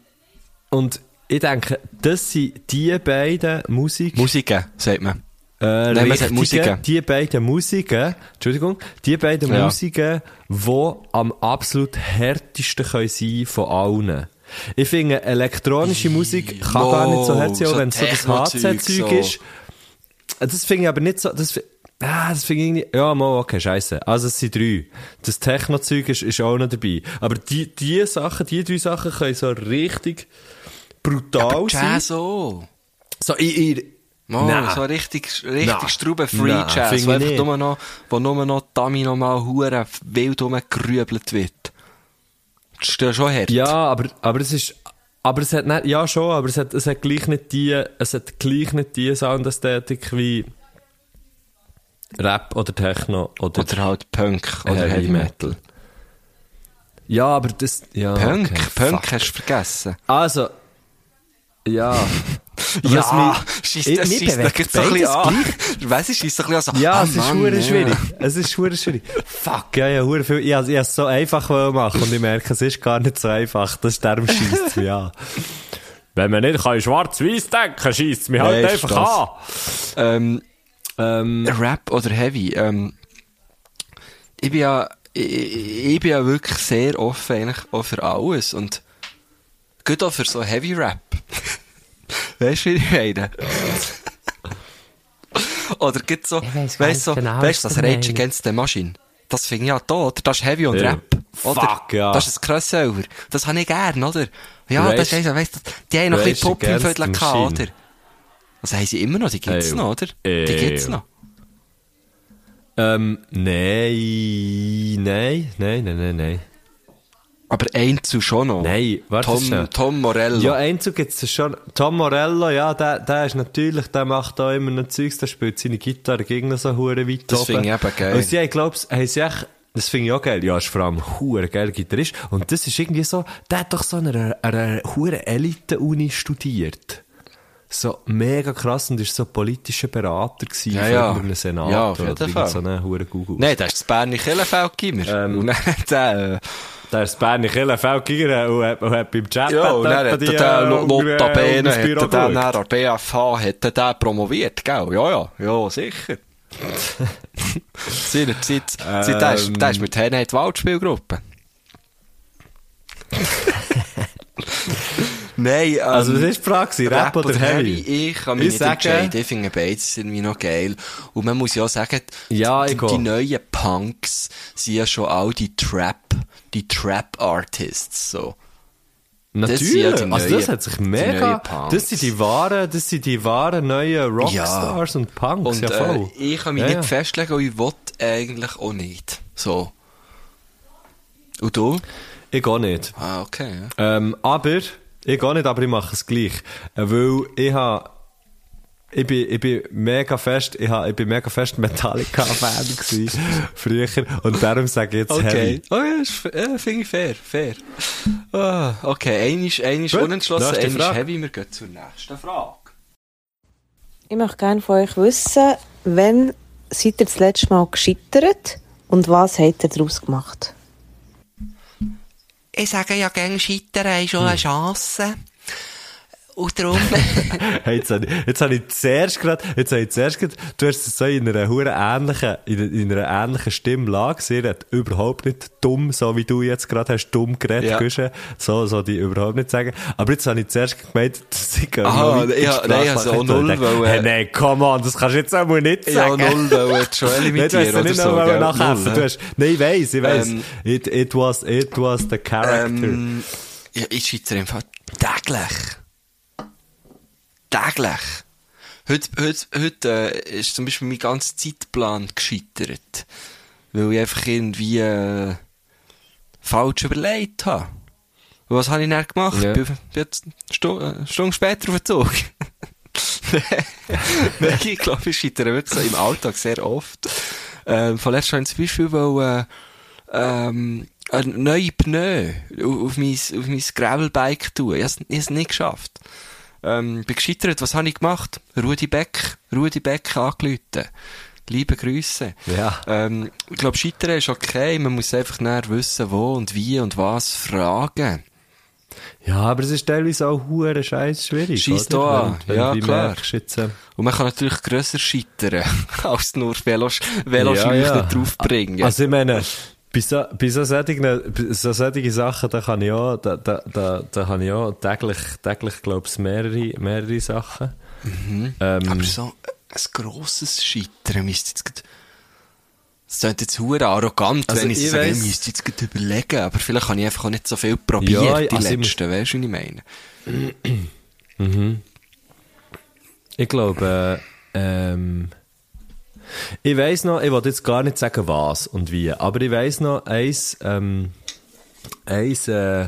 und ich denke, das sind die beiden Musik... Musiken, sagt man. Äh, Nein, richtigen- Musiken. Die beiden Musiken, Entschuldigung, die beiden Ja. Musiken, die am absolut härtesten können sein von allen. Ich finde, elektronische Musik kann Wow, gar nicht so hart sein, auch so wenn es so das HC-Zeug so. ist. Das finde ich aber nicht so, das, ah, das finde ich irgendwie, ja, mal, okay, scheiße. Also es sind drei. Das Techno-Zeug ist, ist auch noch dabei. Aber die, die Sachen, die drei Sachen können so richtig brutal Aber sein. Jazz auch. So, ich, ich, Mal, Nein. so richtig, richtig Nein. strube Free Nein, Jazz, wo einfach nur noch, wo nur noch Dummy noch mal hure wild rumgerübelt wird. Das ist ja schon hart. Ja, aber, aber es ist, aber es hat nicht, ja schon, aber es hat, es hat gleich nicht die, es hat gleich nicht die Soundästhetik wie Rap oder Techno oder, Oder halt Punk oder Heavy Metal. Ja, aber das, ja. Punk, okay, Punk fuck. hast du vergessen. Also, ja. Ja, mich- ich- das mich bewegt gibt's so ein bisschen an. Weißt du, scheisst so ein bisschen an Ja, ah, es ist ja. schwierig. Es ist hure schwierig. Fuck, ja, ja, hure viel. Ich habe es so einfach machen und ich merke, es ist gar nicht so einfach. Das ist darum mich an. Wenn man nicht kann schwarz-weiß denken, scheisst es mich halt Nein, ist einfach das. an. Ähm, Ähm, Rap oder Heavy, ähm, ich bin ja, ich, ich bin ja wirklich sehr offen eigentlich auch für alles und gut auch für so Heavy Rap. Weißt du, wie ich meine? oder gibt so, weißt du, so, genau, weißt das Rage. Against the Machine? Das finde ich ja da, oder? Das ist Heavy und. Rap. Oder? Fuck, ja. Das ist ein Crossover. Das habe ich gern, oder? Ja, das ist Rage- weißt du, die haben noch ein Rage bisschen Against Pop-Viertel the gehabt, oder? Das haben sie immer noch, die gibt's Ey. noch, oder? Die Ey. gibt's noch. ähm, nein, nein, nein, nein, nein, nein. Aber Einzel schon noch. Nein, warte. Tom, Tom Morello. Ja, Einzug gibt's schon. Tom Morello, ja, der, der ist natürlich, der macht da immer noch Zeugs, der spielt seine Gitarre gegen so hure weit Das finde ich eben geil. Und sie, ich glaub's, haben sie echt, das finde ich auch geil. Ja, ist vor allem hure geil Gitarrist. Und das ist irgendwie so, der hat doch so an einer, einer hure Elite-Uni studiert. So mega krass und ist so politischer Berater gewesen Ja, für ja. irgendeinen Senator Ja, auf oder jeden Fall. so einen hure Google. Nein, das ist das Berner Killenfeld Gimmer. Ähm, und dann, der, äh, Der ist Bernie Killenfeld gegangen und hat, und hat beim Chat ja, und dann hat der äh, Notabene, hat der dann an der BFH, hat der den promoviert, gell? Ja, ja, ja, sicher. Seine Zeit, Zeit, der ist, ist mit Henne die Waldspielgruppe. Nein, ähm, Also, das ist die Frage, gewesen, Rap, oder Heavy? Ich kann mich Ich nicht sage- entscheiden. Ich finde beides irgendwie noch geil. Und man muss ja auch sagen, Ja, die, die auch. neuen Punks sind ja schon all die Trap, die Trap-Artists, so. Das ja Natürlich. also neuen- das hat sich mega, das sind die wahren, das sind die wahren neuen Rockstars und Punks, Und ja voll. äh, ich kann mich Ja, nicht ja. festlegen und ich will eigentlich auch nicht. So. Und du? Ich gehe nicht. Ah, okay. Ja. Ähm, aber, ich gehe nicht, aber ich mache es gleich. Äh, weil ich habe, ich bin, ich bin mega fest, ich, habe, ich bin mega fest Metallica-Fan gewesen, früher. Und darum sage ich jetzt Heavy. Oh ja, ist, äh, finde ich fair, fair. Ah, okay, einisch, einisch Gut, unentschlossen, nächste einisch Frage. heavy. Wir gehen zur nächsten Frage. Ich möchte gerne von euch wissen, wann seid ihr das letzte Mal gescheitert und was habt ihr daraus gemacht? Ich sage ja gerne, Scheitern ist schon eine Chance. Und darum... Hey, jetzt habe ich, jetzt habe ich zuerst gerade, jetzt habe ich zuerst gerade, du hast es so in einer hure ähnlichen, in, in einer ähnlichen Stimmlage gesehen, er hat überhaupt nicht dumm, so wie du jetzt gerade hast, dumm geredet, Ja. Guschen. so, so die überhaupt nicht sagen. Aber jetzt habe ich zuerst gemeint, dass ich Aha, noch weiter ja, nein, ich habe mache. null Ich wollen- Hey, nein, come on, das kannst du jetzt auch mal nicht ja, sagen. null wollen Joel Nein, du hast ja nicht so, noch nachhelfen. Null, Du hast, nein, ich weiss, ich weiss. Ähm, it, it was, it was the character. Ähm, ja, ich scheitere Fall täglich. Täglich. Heute, heute, heute äh, ist zum Beispiel mein ganzer Zeitplan gescheitert. Weil ich einfach irgendwie äh, falsch überlegt habe. Und was habe ich dann gemacht? Ja. Bin, bin jetzt eine äh, eine Stunde später auf den Zug. Nein, ich glaube, ich scheitere wirklich so im Alltag sehr oft. Ähm, von letztem ich zum Beispiel wollen, äh, ähm, eine neue Pneu auf, mein, auf mein Gravelbike tun. Ich ich habe es nicht geschafft. Ähm, bin gescheitert. Was habe ich gemacht? Rudi Beck, Rudi Beck angerufen. Liebe Grüße. Ja. Ähm, ich glaube, Scheitern ist okay. Man muss einfach näher wissen, wo und wie und was fragen. Ja, aber es ist teilweise auch hure scheiß schwierig. Oder? da an. Wenn, wenn Ja, du klar. jetzt, äh, Und man kann natürlich grösser scheitern, als nur Velos, Velos Ja, ja. draufbringen. Also ich meine, bei so, bei so solchen, bei so solchen Sachen, da kann ich auch, da, da, da, da habe ich auch täglich, täglich, glaub's, mehrere, mehrere Sachen. Ähm, Aber so ein grosses Scheitern müsste jetzt das klingt jetzt hure arrogant, Also wenn ich, ich sage, ich weiss- müsste jetzt überlegen, aber vielleicht habe ich einfach auch nicht so viel probiert, Ja, die also ich letzten, weißt du, was ich meine? Ich glaube, ähm, ich weiss noch, ich wollte jetzt gar nicht sagen was und wie, aber ich weiss noch eins, ähm, eins, äh,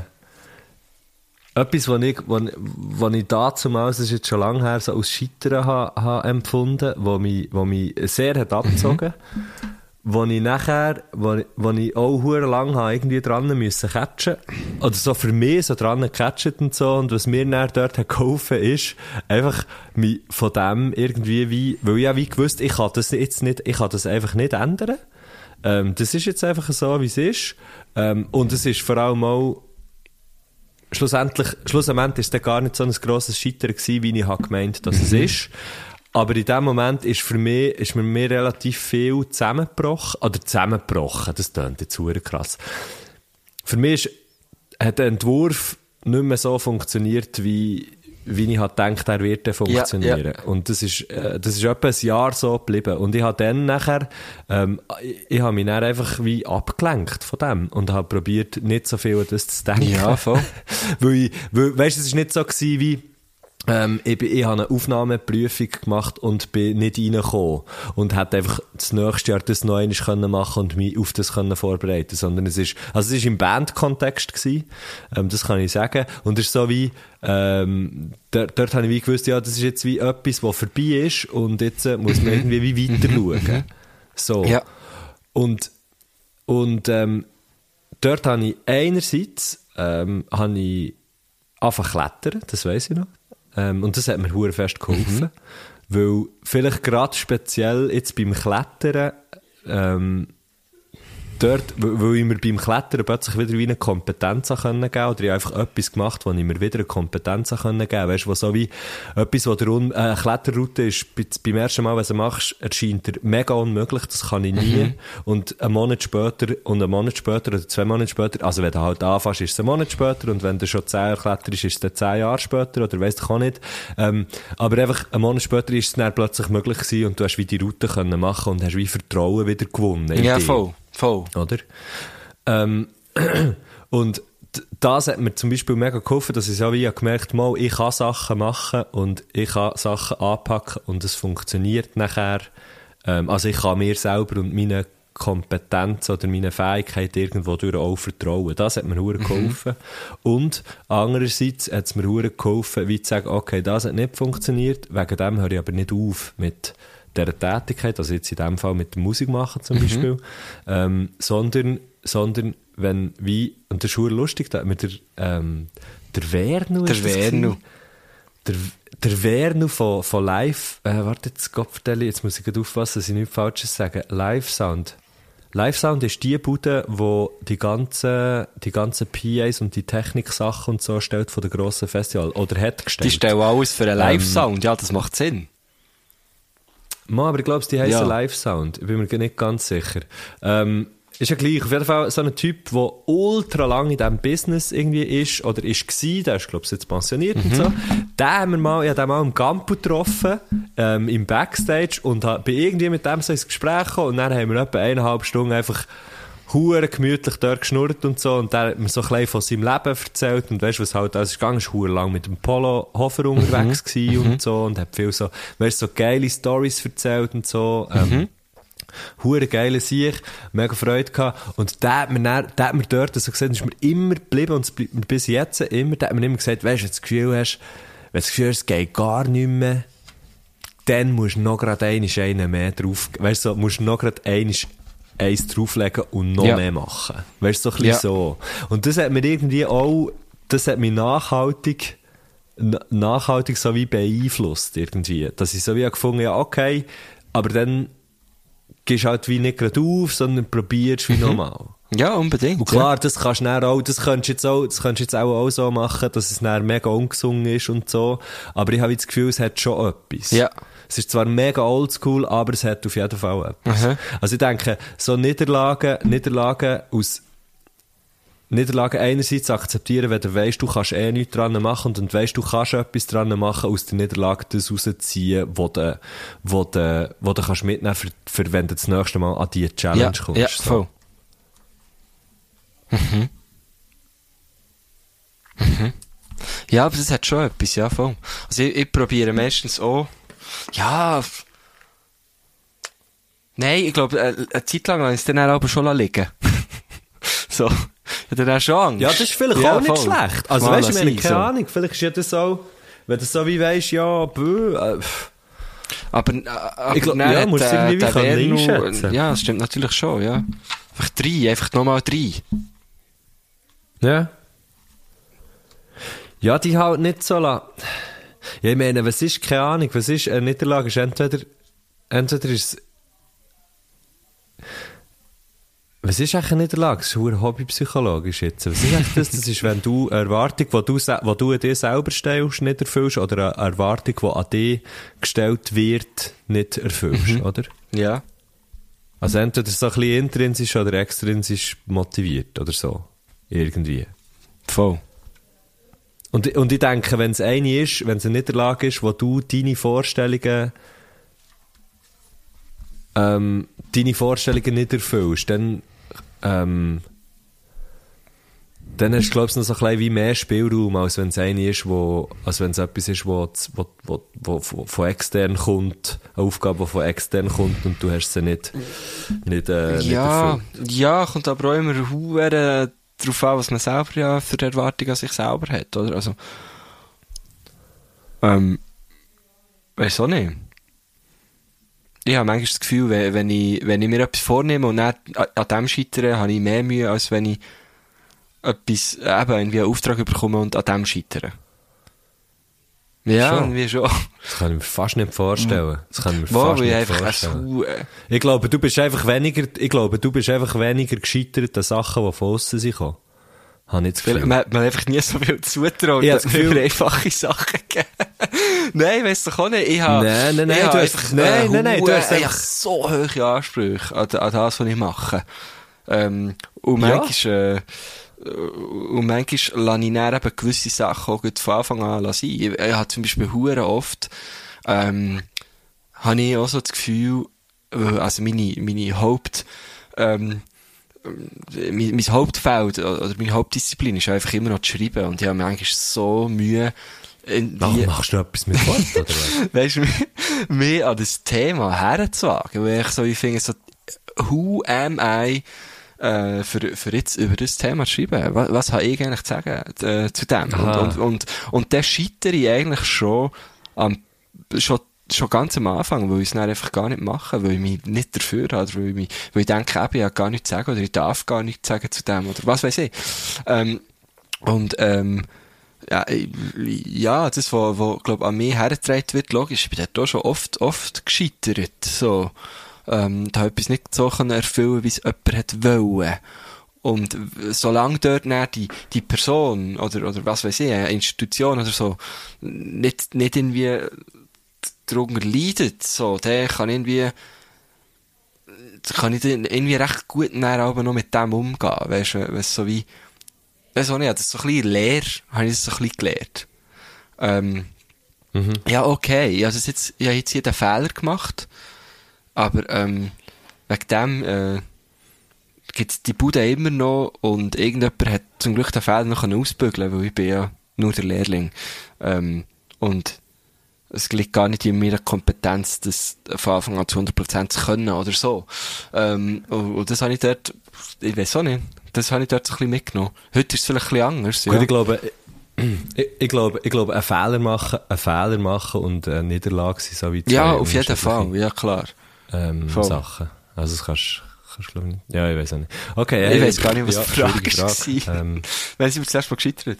etwas, was ich, was, was ich damals, das ist jetzt schon lange her, so aus Scheitern habe, habe empfunden, wo mich, wo mich sehr hat abgezogen, wo ich nachher, wo, ich- wo ich auch hure lang habe irgendwie dran müssen catchen. Oder so für mich so dran gecatcht und so. Und was mir dann dort hat geholfen ist, einfach mich von dem irgendwie wie, weil ich ja wie gewusst, ich kann das jetzt nicht, ich kann das einfach nicht ändern. Ähm, das ist jetzt einfach so, wie es ist. Ähm, und es ist vor allem auch, schlussendlich, schlussendlich ist es gar nicht so ein grosses Scheitern gewesen, wie ich habe gemeint, dass es ist. Aber in dem Moment ist für mich, ist mir, mir relativ viel zusammengebrochen, oder zusammengebrochen, das klingt jetzt super krass. Für mich ist, hat der Entwurf nicht mehr so funktioniert, wie, wie ich halt gedacht, er wird funktionieren. Und das ist, äh, das ist etwa ein Jahr so geblieben. Und ich habe dann nachher, ähm, ich, ich habe mich dann einfach wie abgelenkt von dem und habe probiert, nicht so viel an das zu denken. Ja, voll. weil weil, weißt du, es ist nicht so gewesen wie, ähm, ich, bin- ich habe eine Aufnahmeprüfung gemacht und bin nicht reingekommen und hätte einfach das nächste Jahr das noch einmal können machen und mich auf das können vorbereiten sondern es ist, also es ist im Bandkontext gewesen, ähm, das kann ich sagen und es ist so wie, ähm, dort, dort habe ich wie gewusst, ja, das ist jetzt wie etwas, was vorbei ist und jetzt äh, muss man irgendwie wie weiter schauen. So. Ja. Und, und ähm, dort habe ich einerseits ähm, habe ich zu klettern, das weiß ich noch. Ähm, und das hat mir hure fest geholfen. Weil vielleicht gerade speziell jetzt beim Klettern ähm, dort, weil ich mir beim Klettern plötzlich wieder wie eine Kompetenz können geben oder ich einfach etwas gemacht, wo ich mir wieder eine Kompetenz können geben, weißt du, so wie etwas, wo der Un äh, Kletterroute ist, bei- beim ersten Mal, wenn du machst, erscheint dir mega unmöglich, das kann ich nie. Und einen Monat später und einen Monat später oder zwei Monate später, also wenn du halt anfängst, ist es ein Monat später und wenn du schon zehn Jahre kletterst, ist es dann zehn Jahre später oder weißt du, auch nicht, ähm, aber einfach einen Monat später ist es dann plötzlich möglich gewesen und du hast wie die Route können machen und hast wie Vertrauen wieder gewonnen in Ja, voll. Voll. oder? Ähm, und das hat mir zum Beispiel mega geholfen, dass ich so wie gemerkt habe, ich kann Sachen machen und ich kann Sachen anpacken und es funktioniert nachher. Ähm, also ich kann mir selber und meine Kompetenz oder meine Fähigkeit irgendwo durch auch vertrauen. Das hat mir hure geholfen. Und andererseits hat es mir hure geholfen, wie zu sagen, okay, das hat nicht funktioniert, wegen dem höre ich aber nicht auf mit dieser Tätigkeit, also jetzt in dem Fall mit der Musik machen zum Beispiel, ähm, sondern, sondern wenn wie, und das ist hure lustig, da mir der, ähm, der Wernu Der ist Wernu. Der, der Wernu von, von Live, äh, warte jetzt, vertelle, jetzt muss ich gerade aufpassen, dass ich nichts Falsches sage. Live Sound. Live Sound ist die Bude, wo die ganzen, die ganzen PAs und die Techniksachen und so stellt von der grossen Festival. Oder hat gestellt. Die stellen alles für einen Ähm, Live-Sound. Ja, das macht Sinn. Ma, aber ich glaube, die heißen Ja. Live Sound. Ich bin mir nicht ganz sicher. Ähm, ist ja gleich. Auf jeden Fall so ein Typ, der ultra lang in diesem Business irgendwie ist oder ist gsi, der ist, glaube ich, jetzt pensioniert und so. Den haben wir mal, ich habe den mal im Campo getroffen, ähm, im Backstage und bin irgendwie mit dem so ins Gespräch gekommen und dann haben wir etwa eineinhalb Stunden einfach hure gemütlich dort geschnurrt und so. Und der hat mir so ein bisschen von seinem Leben erzählt. Und weißt du, was halt, also ist gegangen, ist hure lang mit dem Polo Hofer unterwegs gewesen und so und hat viel so, weißt du, so geile Stories erzählt und so, ähm, hure geile Sieg, mega Freude gehabt. Und der hat mir, dann, der hat mir dort so gesagt, ist mir immer geblieben und es bleibt mir bis jetzt immer, der hat mir immer gesagt, weißt du, wenn du das Gefühl hast, wenn du das Gefühl hast, es geht gar nicht mehr, dann musst du noch gerade einen mehr drauf, weißt du, so, musst du noch gerade einisch eins drauflegen und noch Ja. mehr machen. Weißt du, so ein bisschen Ja. so. Und das hat mir irgendwie auch, das hat mich nachhaltig, na- nachhaltig so wie beeinflusst irgendwie. Dass ich so wie gefunden ja, okay, aber dann gehst du halt wie nicht gerade auf, sondern probierst wie nochmal. Ja, unbedingt. Und klar, das kannst du dann auch, das könntest jetzt auch, das könntest jetzt auch, auch so machen, dass es dann mega ungesungen ist und so. Aber ich habe das Gefühl, es hat schon etwas. Ja. Es ist zwar mega oldschool, aber es hat auf jeden Fall etwas. Aha. Also ich denke, so Niederlagen, Niederlagen aus, Niederlagen einerseits akzeptieren, wenn du weißt, du kannst eh nichts dran machen und weißt, du kannst etwas dran machen, aus der Niederlage das rausziehen, wo du, wo du, wo du kannst mitnehmen, für, für wenn du das nächste Mal an die Challenge ja, kommst. ja, so. Mhm. Mhm. Ja, aber das hat schon etwas, ja, voll. Also ich, ich probiere meistens auch, ja, nein, ich glaube, äh, eine Zeit lang habe ich es dann aber schon liegen So. Dann hast du schon Angst. Ja, das ist vielleicht Ja, auch nicht voll. schlecht. Also Mal weißt du, ich keine so. Ahnung, vielleicht ist ja das so, wenn du so wie weisst, ja, bö, äh. Aber, äh, aber Ich glaub, dann ja, hat, musst du irgendwie wie der. Ja, das stimmt natürlich schon, ja. Einfach drei, einfach nochmal drei. Ja. Ja, die halt nicht so la. Ja, ich meine, was ist, keine Ahnung, was ist, eine Niederlage ist entweder, entweder ist es, was ist eigentlich eine Niederlage? Das ist hobbypsychologisch jetzt. Was ist eigentlich das? Das ist, wenn du eine Erwartung, die du, die du an dir selber stellst, nicht erfüllst, oder eine Erwartung, die an dich gestellt wird, nicht erfüllst, oder? Ja. Also entweder so ein bisschen intrinsisch oder extrinsisch motiviert, oder so. Irgendwie. Voll. Und, und ich denke, wenn es eine ist, wenn es eine Niederlage ist, wo du deine Vorstellungen, ähm, deine Vorstellungen nicht erfüllst, dann, ähm, dann hast du, glaubst noch so ein bisschen wie mehr Spielraum, als wenn es eine ist, wo, als wenn es etwas ist, wo, wo, wo, wo, von extern kommt, eine Aufgabe, die von extern kommt und du hast sie nicht, nicht, äh, nicht Ja, erfüllt. ja, kommt aber auch immer hure darauf an, was man selber ja für die Erwartung an sich selber hat, oder? Also, ähm, weiss auch nicht. Ich habe manchmal das Gefühl, wenn, wenn, ich, wenn ich mir etwas vornehme und dann an, dem scheitere, habe ich mehr Mühe, als wenn ich etwas, eben, irgendwie einen Auftrag bekomme und an dem scheitere. Ja, Schon? schon. Das kann ich mir fast nicht vorstellen. Das kann ich mir Wo, fast nicht einfach vorstellen. Ich glaube, du bist einfach weniger, ich glaube, du bist einfach weniger gescheitert an Sachen, die von aussen sind. Habe ich das Gefühl. man, man hat einfach nie so viel zutraut, dass das mir Gefühl- einfache Sachen gegeben. nein, weißt du auch nicht. Ich habe, Nein, nein, nein, du hast- einfach, nein, nein, nein, du hast einfach- so hohe Ansprüche an, an das, was ich mache. Ähm, und Ja. manchmal, äh, und manchmal lasse ich dann eben gewisse Sachen auch von Anfang an sein. Ich, ich habe zum Beispiel hure oft, ähm, habe ich auch so das Gefühl, äh, also meine, meine Haupt, ähm, mein, mein Hauptfeld oder meine Hauptdisziplin ist einfach immer noch zu schreiben und ich habe mir eigentlich so Mühe, wie, machst du etwas mit Wort, oder was? weißt du, mehr an das Thema herzuwagen, weil ich so, ich finde so, who am I, äh, für, für jetzt über das Thema zu schreiben? Was, was habe ich eigentlich zu sagen, äh, zu dem? Und, Aha. und, und, und dann scheitere ich eigentlich schon am, schon schon ganz am Anfang, weil ich es dann einfach gar nicht mache, weil ich mich nicht dafür habe, weil ich, mich, weil ich denke, eben, ich habe gar nichts zu sagen, oder ich darf gar nichts sagen zu dem, oder was weiß ich. Ähm, und, ähm, ja, ja, das, was, was, glaub, an mich hergetragen wird, logisch, ich bin dort auch schon oft, oft gescheitert, so. Ähm, da etwas nicht so können erfüllen, wie es jemand hat wollen. Und solange dort dann die, die Person, oder, oder was weiß ich, eine Institution oder so, nicht, nicht irgendwie darunter leidet, so, der kann irgendwie, kann ich irgendwie recht gut dann aber noch mit dem umgehen, weißt du, weißt, so wie, weißt du nicht, das ist so ein bisschen leer, habe ich das so ein bisschen gelernt. Ähm, ja, okay, ich habe das jetzt, ich habe jetzt hier den Fehler gemacht, aber, ähm, wegen dem, äh, gibt's die Bude immer noch und irgendjemand hat zum Glück den Fehler noch ausbügeln weil ich bin ja nur der Lehrling. Ähm, und es liegt gar nicht in meiner Kompetenz, das von Anfang an zu 100% zu können oder so. Ähm, und, und das habe ich dort, ich weiß auch nicht, das habe ich dort so ein bisschen mitgenommen. Heute ist es vielleicht ein bisschen anders, ja. Gut, ich glaube, ich, ich glaube, ich glaube, einen Fehler machen, einen Fehler machen und eine Niederlage sind so wie zwei ja, auf jeden Fall, ja klar. Ähm. Sachen. Also, das kannst, kannst glaube ich nicht. Ja, ich weiß auch nicht. Okay, Ich hey, weiss gar nicht, was ja, die Frage schwierige war. Ähm, Wenn sie mir das letzte Mal gescheitert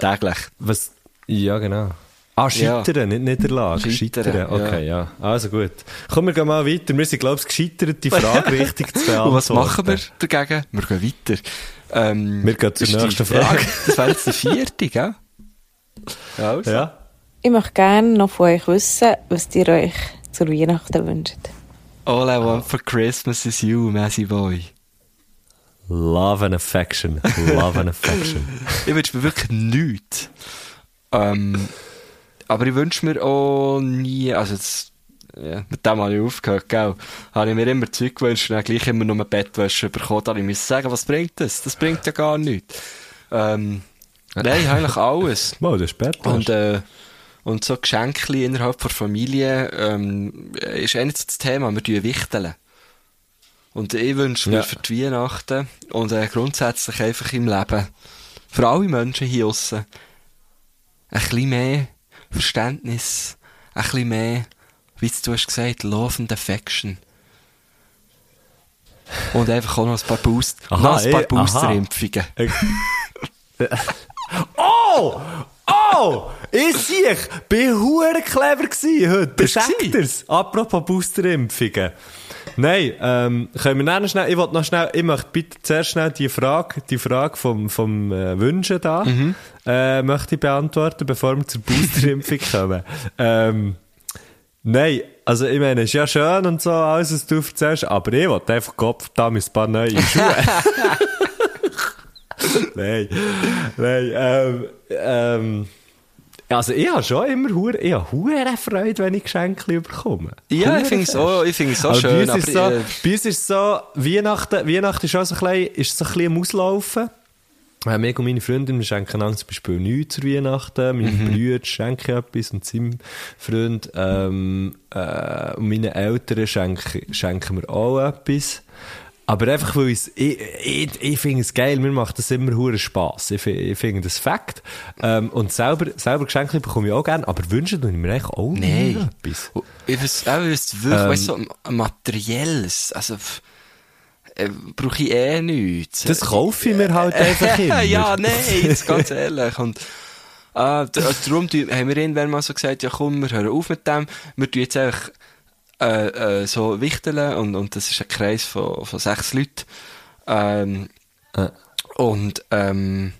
Täglich. was, ja, genau. Ah, scheitern, nicht Niederlage. Scheitern, Scheitern, okay, ja. Also gut. Komm, wir gehen mal weiter. Wir sind, glaube ich, gescheitert, die Frage richtig zu beantworten. Und was machen wir dagegen? Wir gehen weiter. Ähm, Wir gehen zur nächsten die- Frage. das wäre jetzt die vierte, gell? Ja, also. Ja. Ich möchte gerne noch von euch wissen, was ihr euch zur Weihnachten wünscht. All I want for Christmas is you, Messi Boy. Love and Affection. Love and Affection. Ich wünsche mir wirklich nichts. Ähm, aber ich wünsche mir auch nie, also das, ja, mit dem habe ich aufgehört, gell, habe ich mir immer Zeug gewünscht und dann gleich immer nur Bettwäsche bekommen, da ich sagen, was bringt das? Das bringt ja gar nichts. Ähm, Nein, eigentlich alles. Mal, das ist Bettwäsche. Und, äh, und so Geschenke innerhalb der Familie ähm, ist eh nicht so das Thema. Wir wichteln. Und ich wünsche mir Ja. für die Weihnachten und äh, grundsätzlich einfach im Leben, für alle Menschen hier draussen, ein bisschen mehr Verständnis, ein bisschen mehr, wie du hast gesagt, Love and Affection. Und einfach auch noch ein paar Boost, Aha, noch ein paar eh. Boosterimpfungen. Oh! Oh! Ich sehe, ich bin hure clever gsi heute. Gsi? ihr's? Apropos Boosterimpfungen. Nein, ähm, können wir noch schnell, ich wollte noch schnell, ich möchte bitte zuerst schnell die Frage, die Frage vom, vom äh, Wünschen da, Mhm. äh, möchte ich beantworten, bevor wir zur Boosterimpfung kommen. Ähm, nein, also ich meine, es ist ja schön und so, alles, was du erzählst, aber ich wollte einfach Kopf da mit ein paar neue Schuhe. nein, nein, ähm, ähm, also ich habe schon immer hure, ich habe hure Freude, wenn ich Geschenke bekomme. Ja, Hure ich finde es auch, ich finde es auch Aber schön, bei uns, ist aber, so, bei uns ist so, Weihnachten, Weihnachten ist auch so ein bisschen, ist so ein bisschen Auslaufen. Äh, Mir und meine Freundin, wir schenken einander zum Beispiel nichts zu Weihnachten. Meine Mhm. Brüder schenken etwas und seinem Freund. Ähm, äh, und meine Eltern schenken, schenken mir auch etwas. Aber einfach, weil ich, ich, ich finde es geil, mir macht das immer hure Spass. Ich, ich finde das Fakt. Ähm, und selber, selber Geschenke bekomme ich auch gerne, aber wünschen tue ich mir eigentlich auch Nein. etwas. Ich weiß, auch, es wirklich, Ähm. weißt so materielles, also, äh, brauche ich eh nichts. Das kaufe ich mir halt einfach immer. ja, nein, jetzt ganz ehrlich. Und, äh, äh, darum haben wir irgendwann mal so gesagt, ja komm, wir hören auf mit dem. Wir tun jetzt einfach, äh, äh, so wichteln und, und das ist ein Kreis von, von sechs Leuten. Ähm, Äh. und, ähm,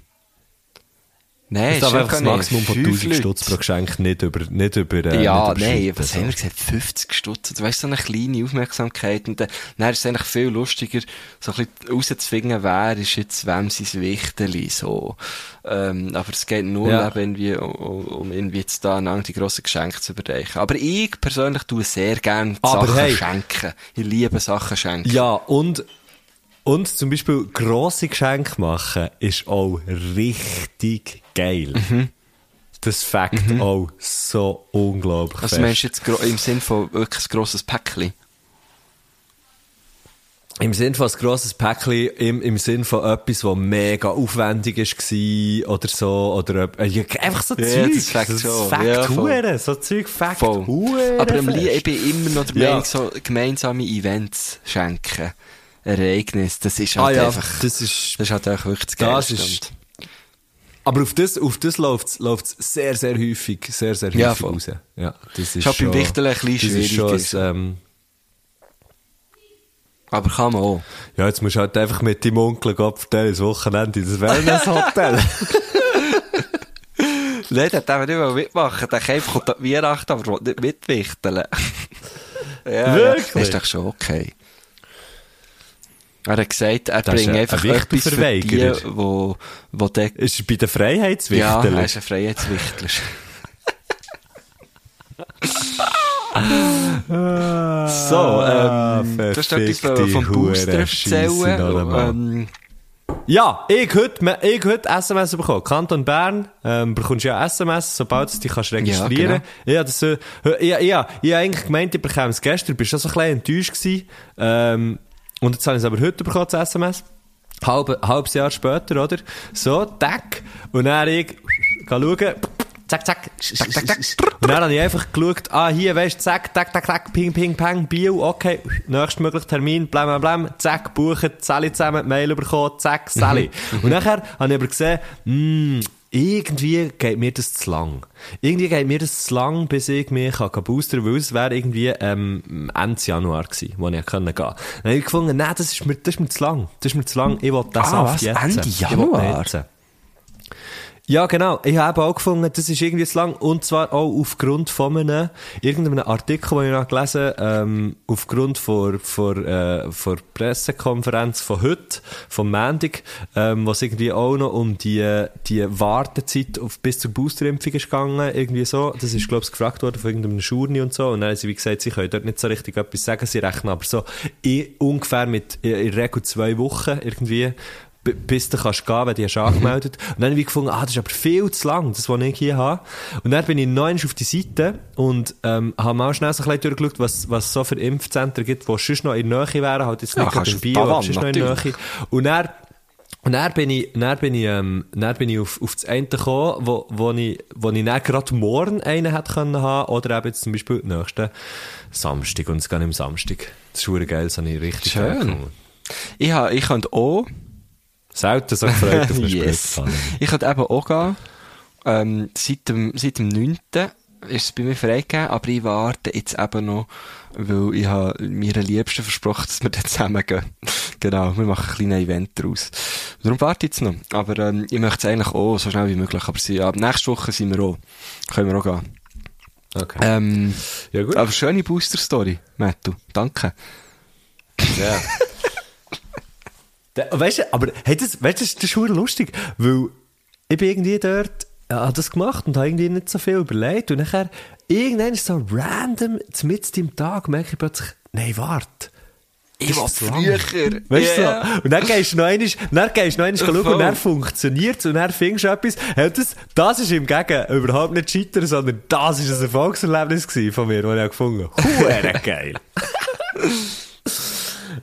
nein, darf ist einfach das. Maximum von Fünf 1000 Leute. Stutz pro Geschenk nicht über, nicht über, äh, Ja, nicht nein, was so. haben wir gesagt? 50 Stutz. Du weißt, so eine kleine Aufmerksamkeit. Und dann, dann ist es eigentlich viel lustiger, so ein bisschen rauszufinden, wer ist jetzt wem sein Wichteli, so. Ähm, aber es geht nur Ja. eben irgendwie, um, um irgendwie jetzt da einander die grossen Geschenke zu überreichen. Aber ich persönlich tue sehr gerne Aber Sachen hey. schenken. Ich liebe Sachen schenken. Ja, und, und zum Beispiel grosse Geschenke machen ist auch richtig geil. Mhm. Das Fakt auch so unglaublich Also meinst du jetzt im Sinn von wirklich ein grosses Päckchen? Im Sinn von ein grosses Päckchen, im, im Sinn von etwas, das mega aufwendig war oder so, oder äh, ja, einfach so Ja, Zeug. das schon. Fakt Ja, voll. hure, so Zeug Fakt Voll. hure Aber am fest. Lie- ich bin immer noch der Ja. Meinung, so gemeinsame Events schenken. Ereignis, das ist Ah halt ja, einfach, das ist, das ist halt einfach wirklich das Das ist- aber auf das, auf das läuft's, läuft's sehr, sehr häufig, sehr, sehr häufig Ja, voll. raus. Ja, das ist Ist halt beim schon- Wichteln ein bisschen das ist schon schwieriger. ein, ähm, Aber kann man auch. ja, jetzt musst du halt einfach mit deinem Onkel vertellen, das Wochenende in das Wellness-Hotel. Nein, der darf nicht mal mitmachen. Der Kämpf kommt an Weihnachten, aber will nicht mitwichteln. ja, Wirklich? Ja, das ist doch schon okay. Er hat gesagt, er Das bringt ein- einfach ein etwas für die, Wichtelverweigerer. wo, wo der, ist er bei den ja, Freiheitswichteln? er ist ein Freiheitswichtler. so, ähm, du hast etwas vom Booster erzählen. Ja, ich heute, ich heute SMS bekommen. Kanton Bern, ähm, bekommst ja SMS, sobald du dich kannst registrieren Ja, Ja, das, äh, ja, ja, ich habe eigentlich gemeint, ich bekomme es gestern, bist schon so ein bisschen enttäuscht gewesen. Ähm, und jetzt habe ich es aber heute bekommen, das SMS. Halb, halbes Jahr später, oder? So, tack. Und dann ich, schauen, zack, zack, zack, zack, zack. Und dann habe ich einfach geschaut, ah, hier, weißt du, zack, tack, tack, tack, ping, ping, pang, Bio, okay, nächstmöglichen Termin, blam, blam, blam, zack, buchen, Sally zusammen, Mail bekommen, zack, Sally. Und nachher habe ich aber gesehen, hm, irgendwie geht mir das zu lang. Irgendwie geht mir das zu lang, bis ich mich kann boostern weil es wäre irgendwie ähm, Ende Januar gewesen, wo ich gehen konnte. Dann habe ich gefunden, nein, das ist mir, das ist mir zu lang. Das ist mir zu lang. Ich will das Ah, Saft was? jetzt. Ende Januar? Ja, genau. Ich habe auch gefunden, das ist irgendwie zu lang. Und zwar auch aufgrund von einem, irgendeinem Artikel, den ich noch gelesen ähm, aufgrund von, von, äh, von Pressekonferenz von heute, vom Montag, ähm, was irgendwie auch noch um die, die Wartezeit auf, bis zur Boosterimpfung ist gegangen, irgendwie so. Das ist, glaube ich, gefragt worden von irgendeinem Schurni und so. Und dann haben sie, wie gesagt, sie können dort nicht so richtig etwas sagen. Sie rechnen aber so in, ungefähr mit, in, in Regel zwei Wochen irgendwie, bis du kannst gehen, wenn du hast angemeldet. Und dann habe ich gefunden, ah, das ist aber viel zu lang, das, was ich hier habe. Und dann bin ich neu auf die Seite und ähm, habe mal schnell so ein bisschen durchgeschaut, was, was es so für Impfzentren gibt, die sonst noch in der Nähe wären, halt jetzt Ja, nicht in Bio, aber sonst noch in der. Nähe. Und dann und dann bin ich, dann bin ich, ähm, dann bin ich auf, auf das Ende gekommen, wo, wo ich, wo ich dann gerade morgen einen hätte können haben, oder eben jetzt zum Beispiel den nächsten Samstag, und es geht nicht am Samstag. Das ist geil, das habe ich richtig Schön. Ich, ha, ich könnte auch, Selten so gefreut auf eine yes. Ich könnte eben auch gehen. Ähm, seit dem, seit dem 9. ist es bei mir freigegeben, aber ich warte jetzt eben noch, weil ich habe meiner Liebsten versprochen, dass wir dann zusammen gehen. genau, wir machen ein kleines Event daraus. Darum warte ich jetzt noch. Aber ähm, ich möchte es eigentlich auch so schnell wie möglich. Aber sie, ab nächste Woche sind wir auch. Können wir auch gehen. Okay. Ähm, ja, gut. aber schöne Booster-Story, Mattu. Danke. Ja. Da- weißt du, aber hey, das, weißt, du, das, das ist verdammt lustig, weil ich bin irgendwie dort, äh, habe das gemacht und habe irgendwie nicht so viel überlegt und nachher, irgendwann ist so random, mitten im Tag, merke ich plötzlich, nein, warte. Ich war früher. Weißt du Ja. so? Und dann gehst du noch einmal, dann gehst du noch einmal schauen und dann funktioniert es und dann findest du etwas. Hey, das, das ist im Gegen überhaupt nicht Scheitern, sondern das ist ein Erfolgserlebnis von mir, das ich gefunden habe. Geil.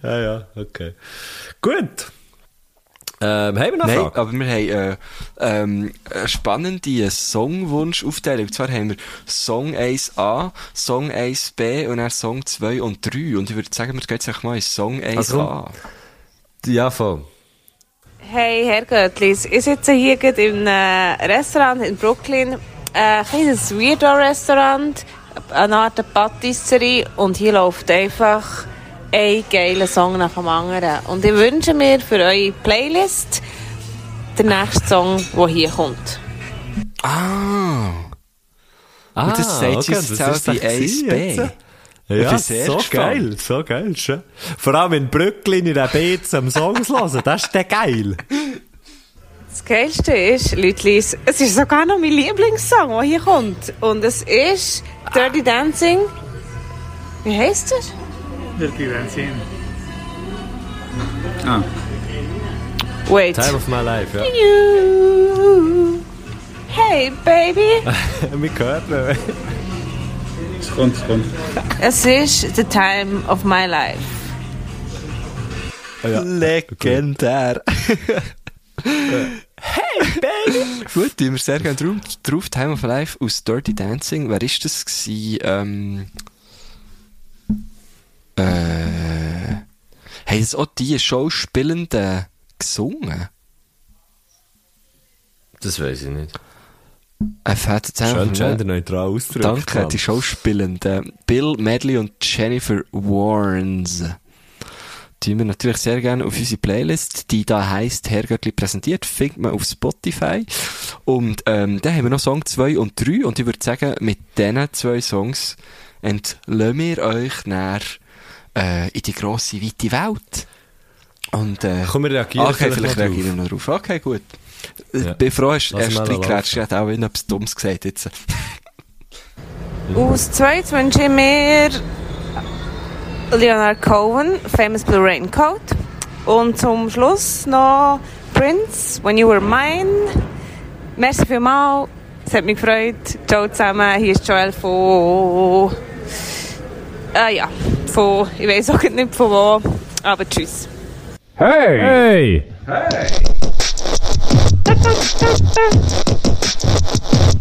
ja, ja, okay. Gut. Ähm, haben wir noch Nein, Fragen? aber wir haben äh, ähm, eine spannende Songwunsch-Aufteilung. Und zwar haben wir Song 1a, Song 1b und dann Song 2 und 3. Und ich würde sagen, wir gehen jetzt mal in Song 1a. Also, Ja, voll. Hey, Herr Göttlis, ich sitze hier gerade in einem Restaurant in Brooklyn. Äh, Ein kleines Weirdo-Restaurant, eine Art Patisserie und hier läuft einfach ein geiler Song nach dem anderen. Und ich wünsche mir für eure Playlist den nächsten Song, der hier kommt. Ah! Ah, Und das sagt okay, das auch die das gewesen 1b. jetzt. Ich Ja, so gespannt. geil, so geil, schön. Vor allem in Brooklyn in der Beats am Songs hören, das ist der geil. Das Geilste ist, Leute, es ist sogar noch mein Lieblingssong, der hier kommt. Und es ist Dirty Dancing. Wie heißt er? Dirty Dancing. Ah, Wait. Time of my life, ja. You. Hey, Baby. Wir hören ihn. es kommt, es kommt. Es ist The Time of My Life. Ja. Legendär. hey, Baby! Gut, tun wir sehr gerne drauf. drauf. Time of Life aus Dirty Dancing. Wer ist das gewesen? Ähm, äh, haben das auch die Schauspielenden gesungen? Das weiß ich nicht. Ein fetter Schön genderneutral ausgedrückt. Danke, Mann. die Schauspielenden. Bill Medley und Jennifer Warnes. Die wir natürlich sehr gerne auf unsere Playlist, die da heisst Herrgöttli präsentiert, findet man auf Spotify. Und ähm, dann haben wir noch Song 2 und 3 und ich würde sagen, mit diesen zwei Songs entlösen wir euch näher äh, in die grosse, weite Welt. Und äh, Komm, wir reagieren okay, vielleicht reagieren wir noch drauf. Okay, gut. Ja. Ich bin froh, hast du erst reingeratscht, hätte auch wieder etwas Dummes gesagt jetzt. Aus zweit wünsche ich mir Leonard Cohen, Famous Blue Raincoat. Und zum Schluss noch Prince, When You Were Mine. Merci vielmals. Es hat mich gefreut. Ciao zusammen. Hier ist Joel von. Äh, ja, von. Ich weiß auch nicht von wo. Aber tschüss. Hey! Du, du,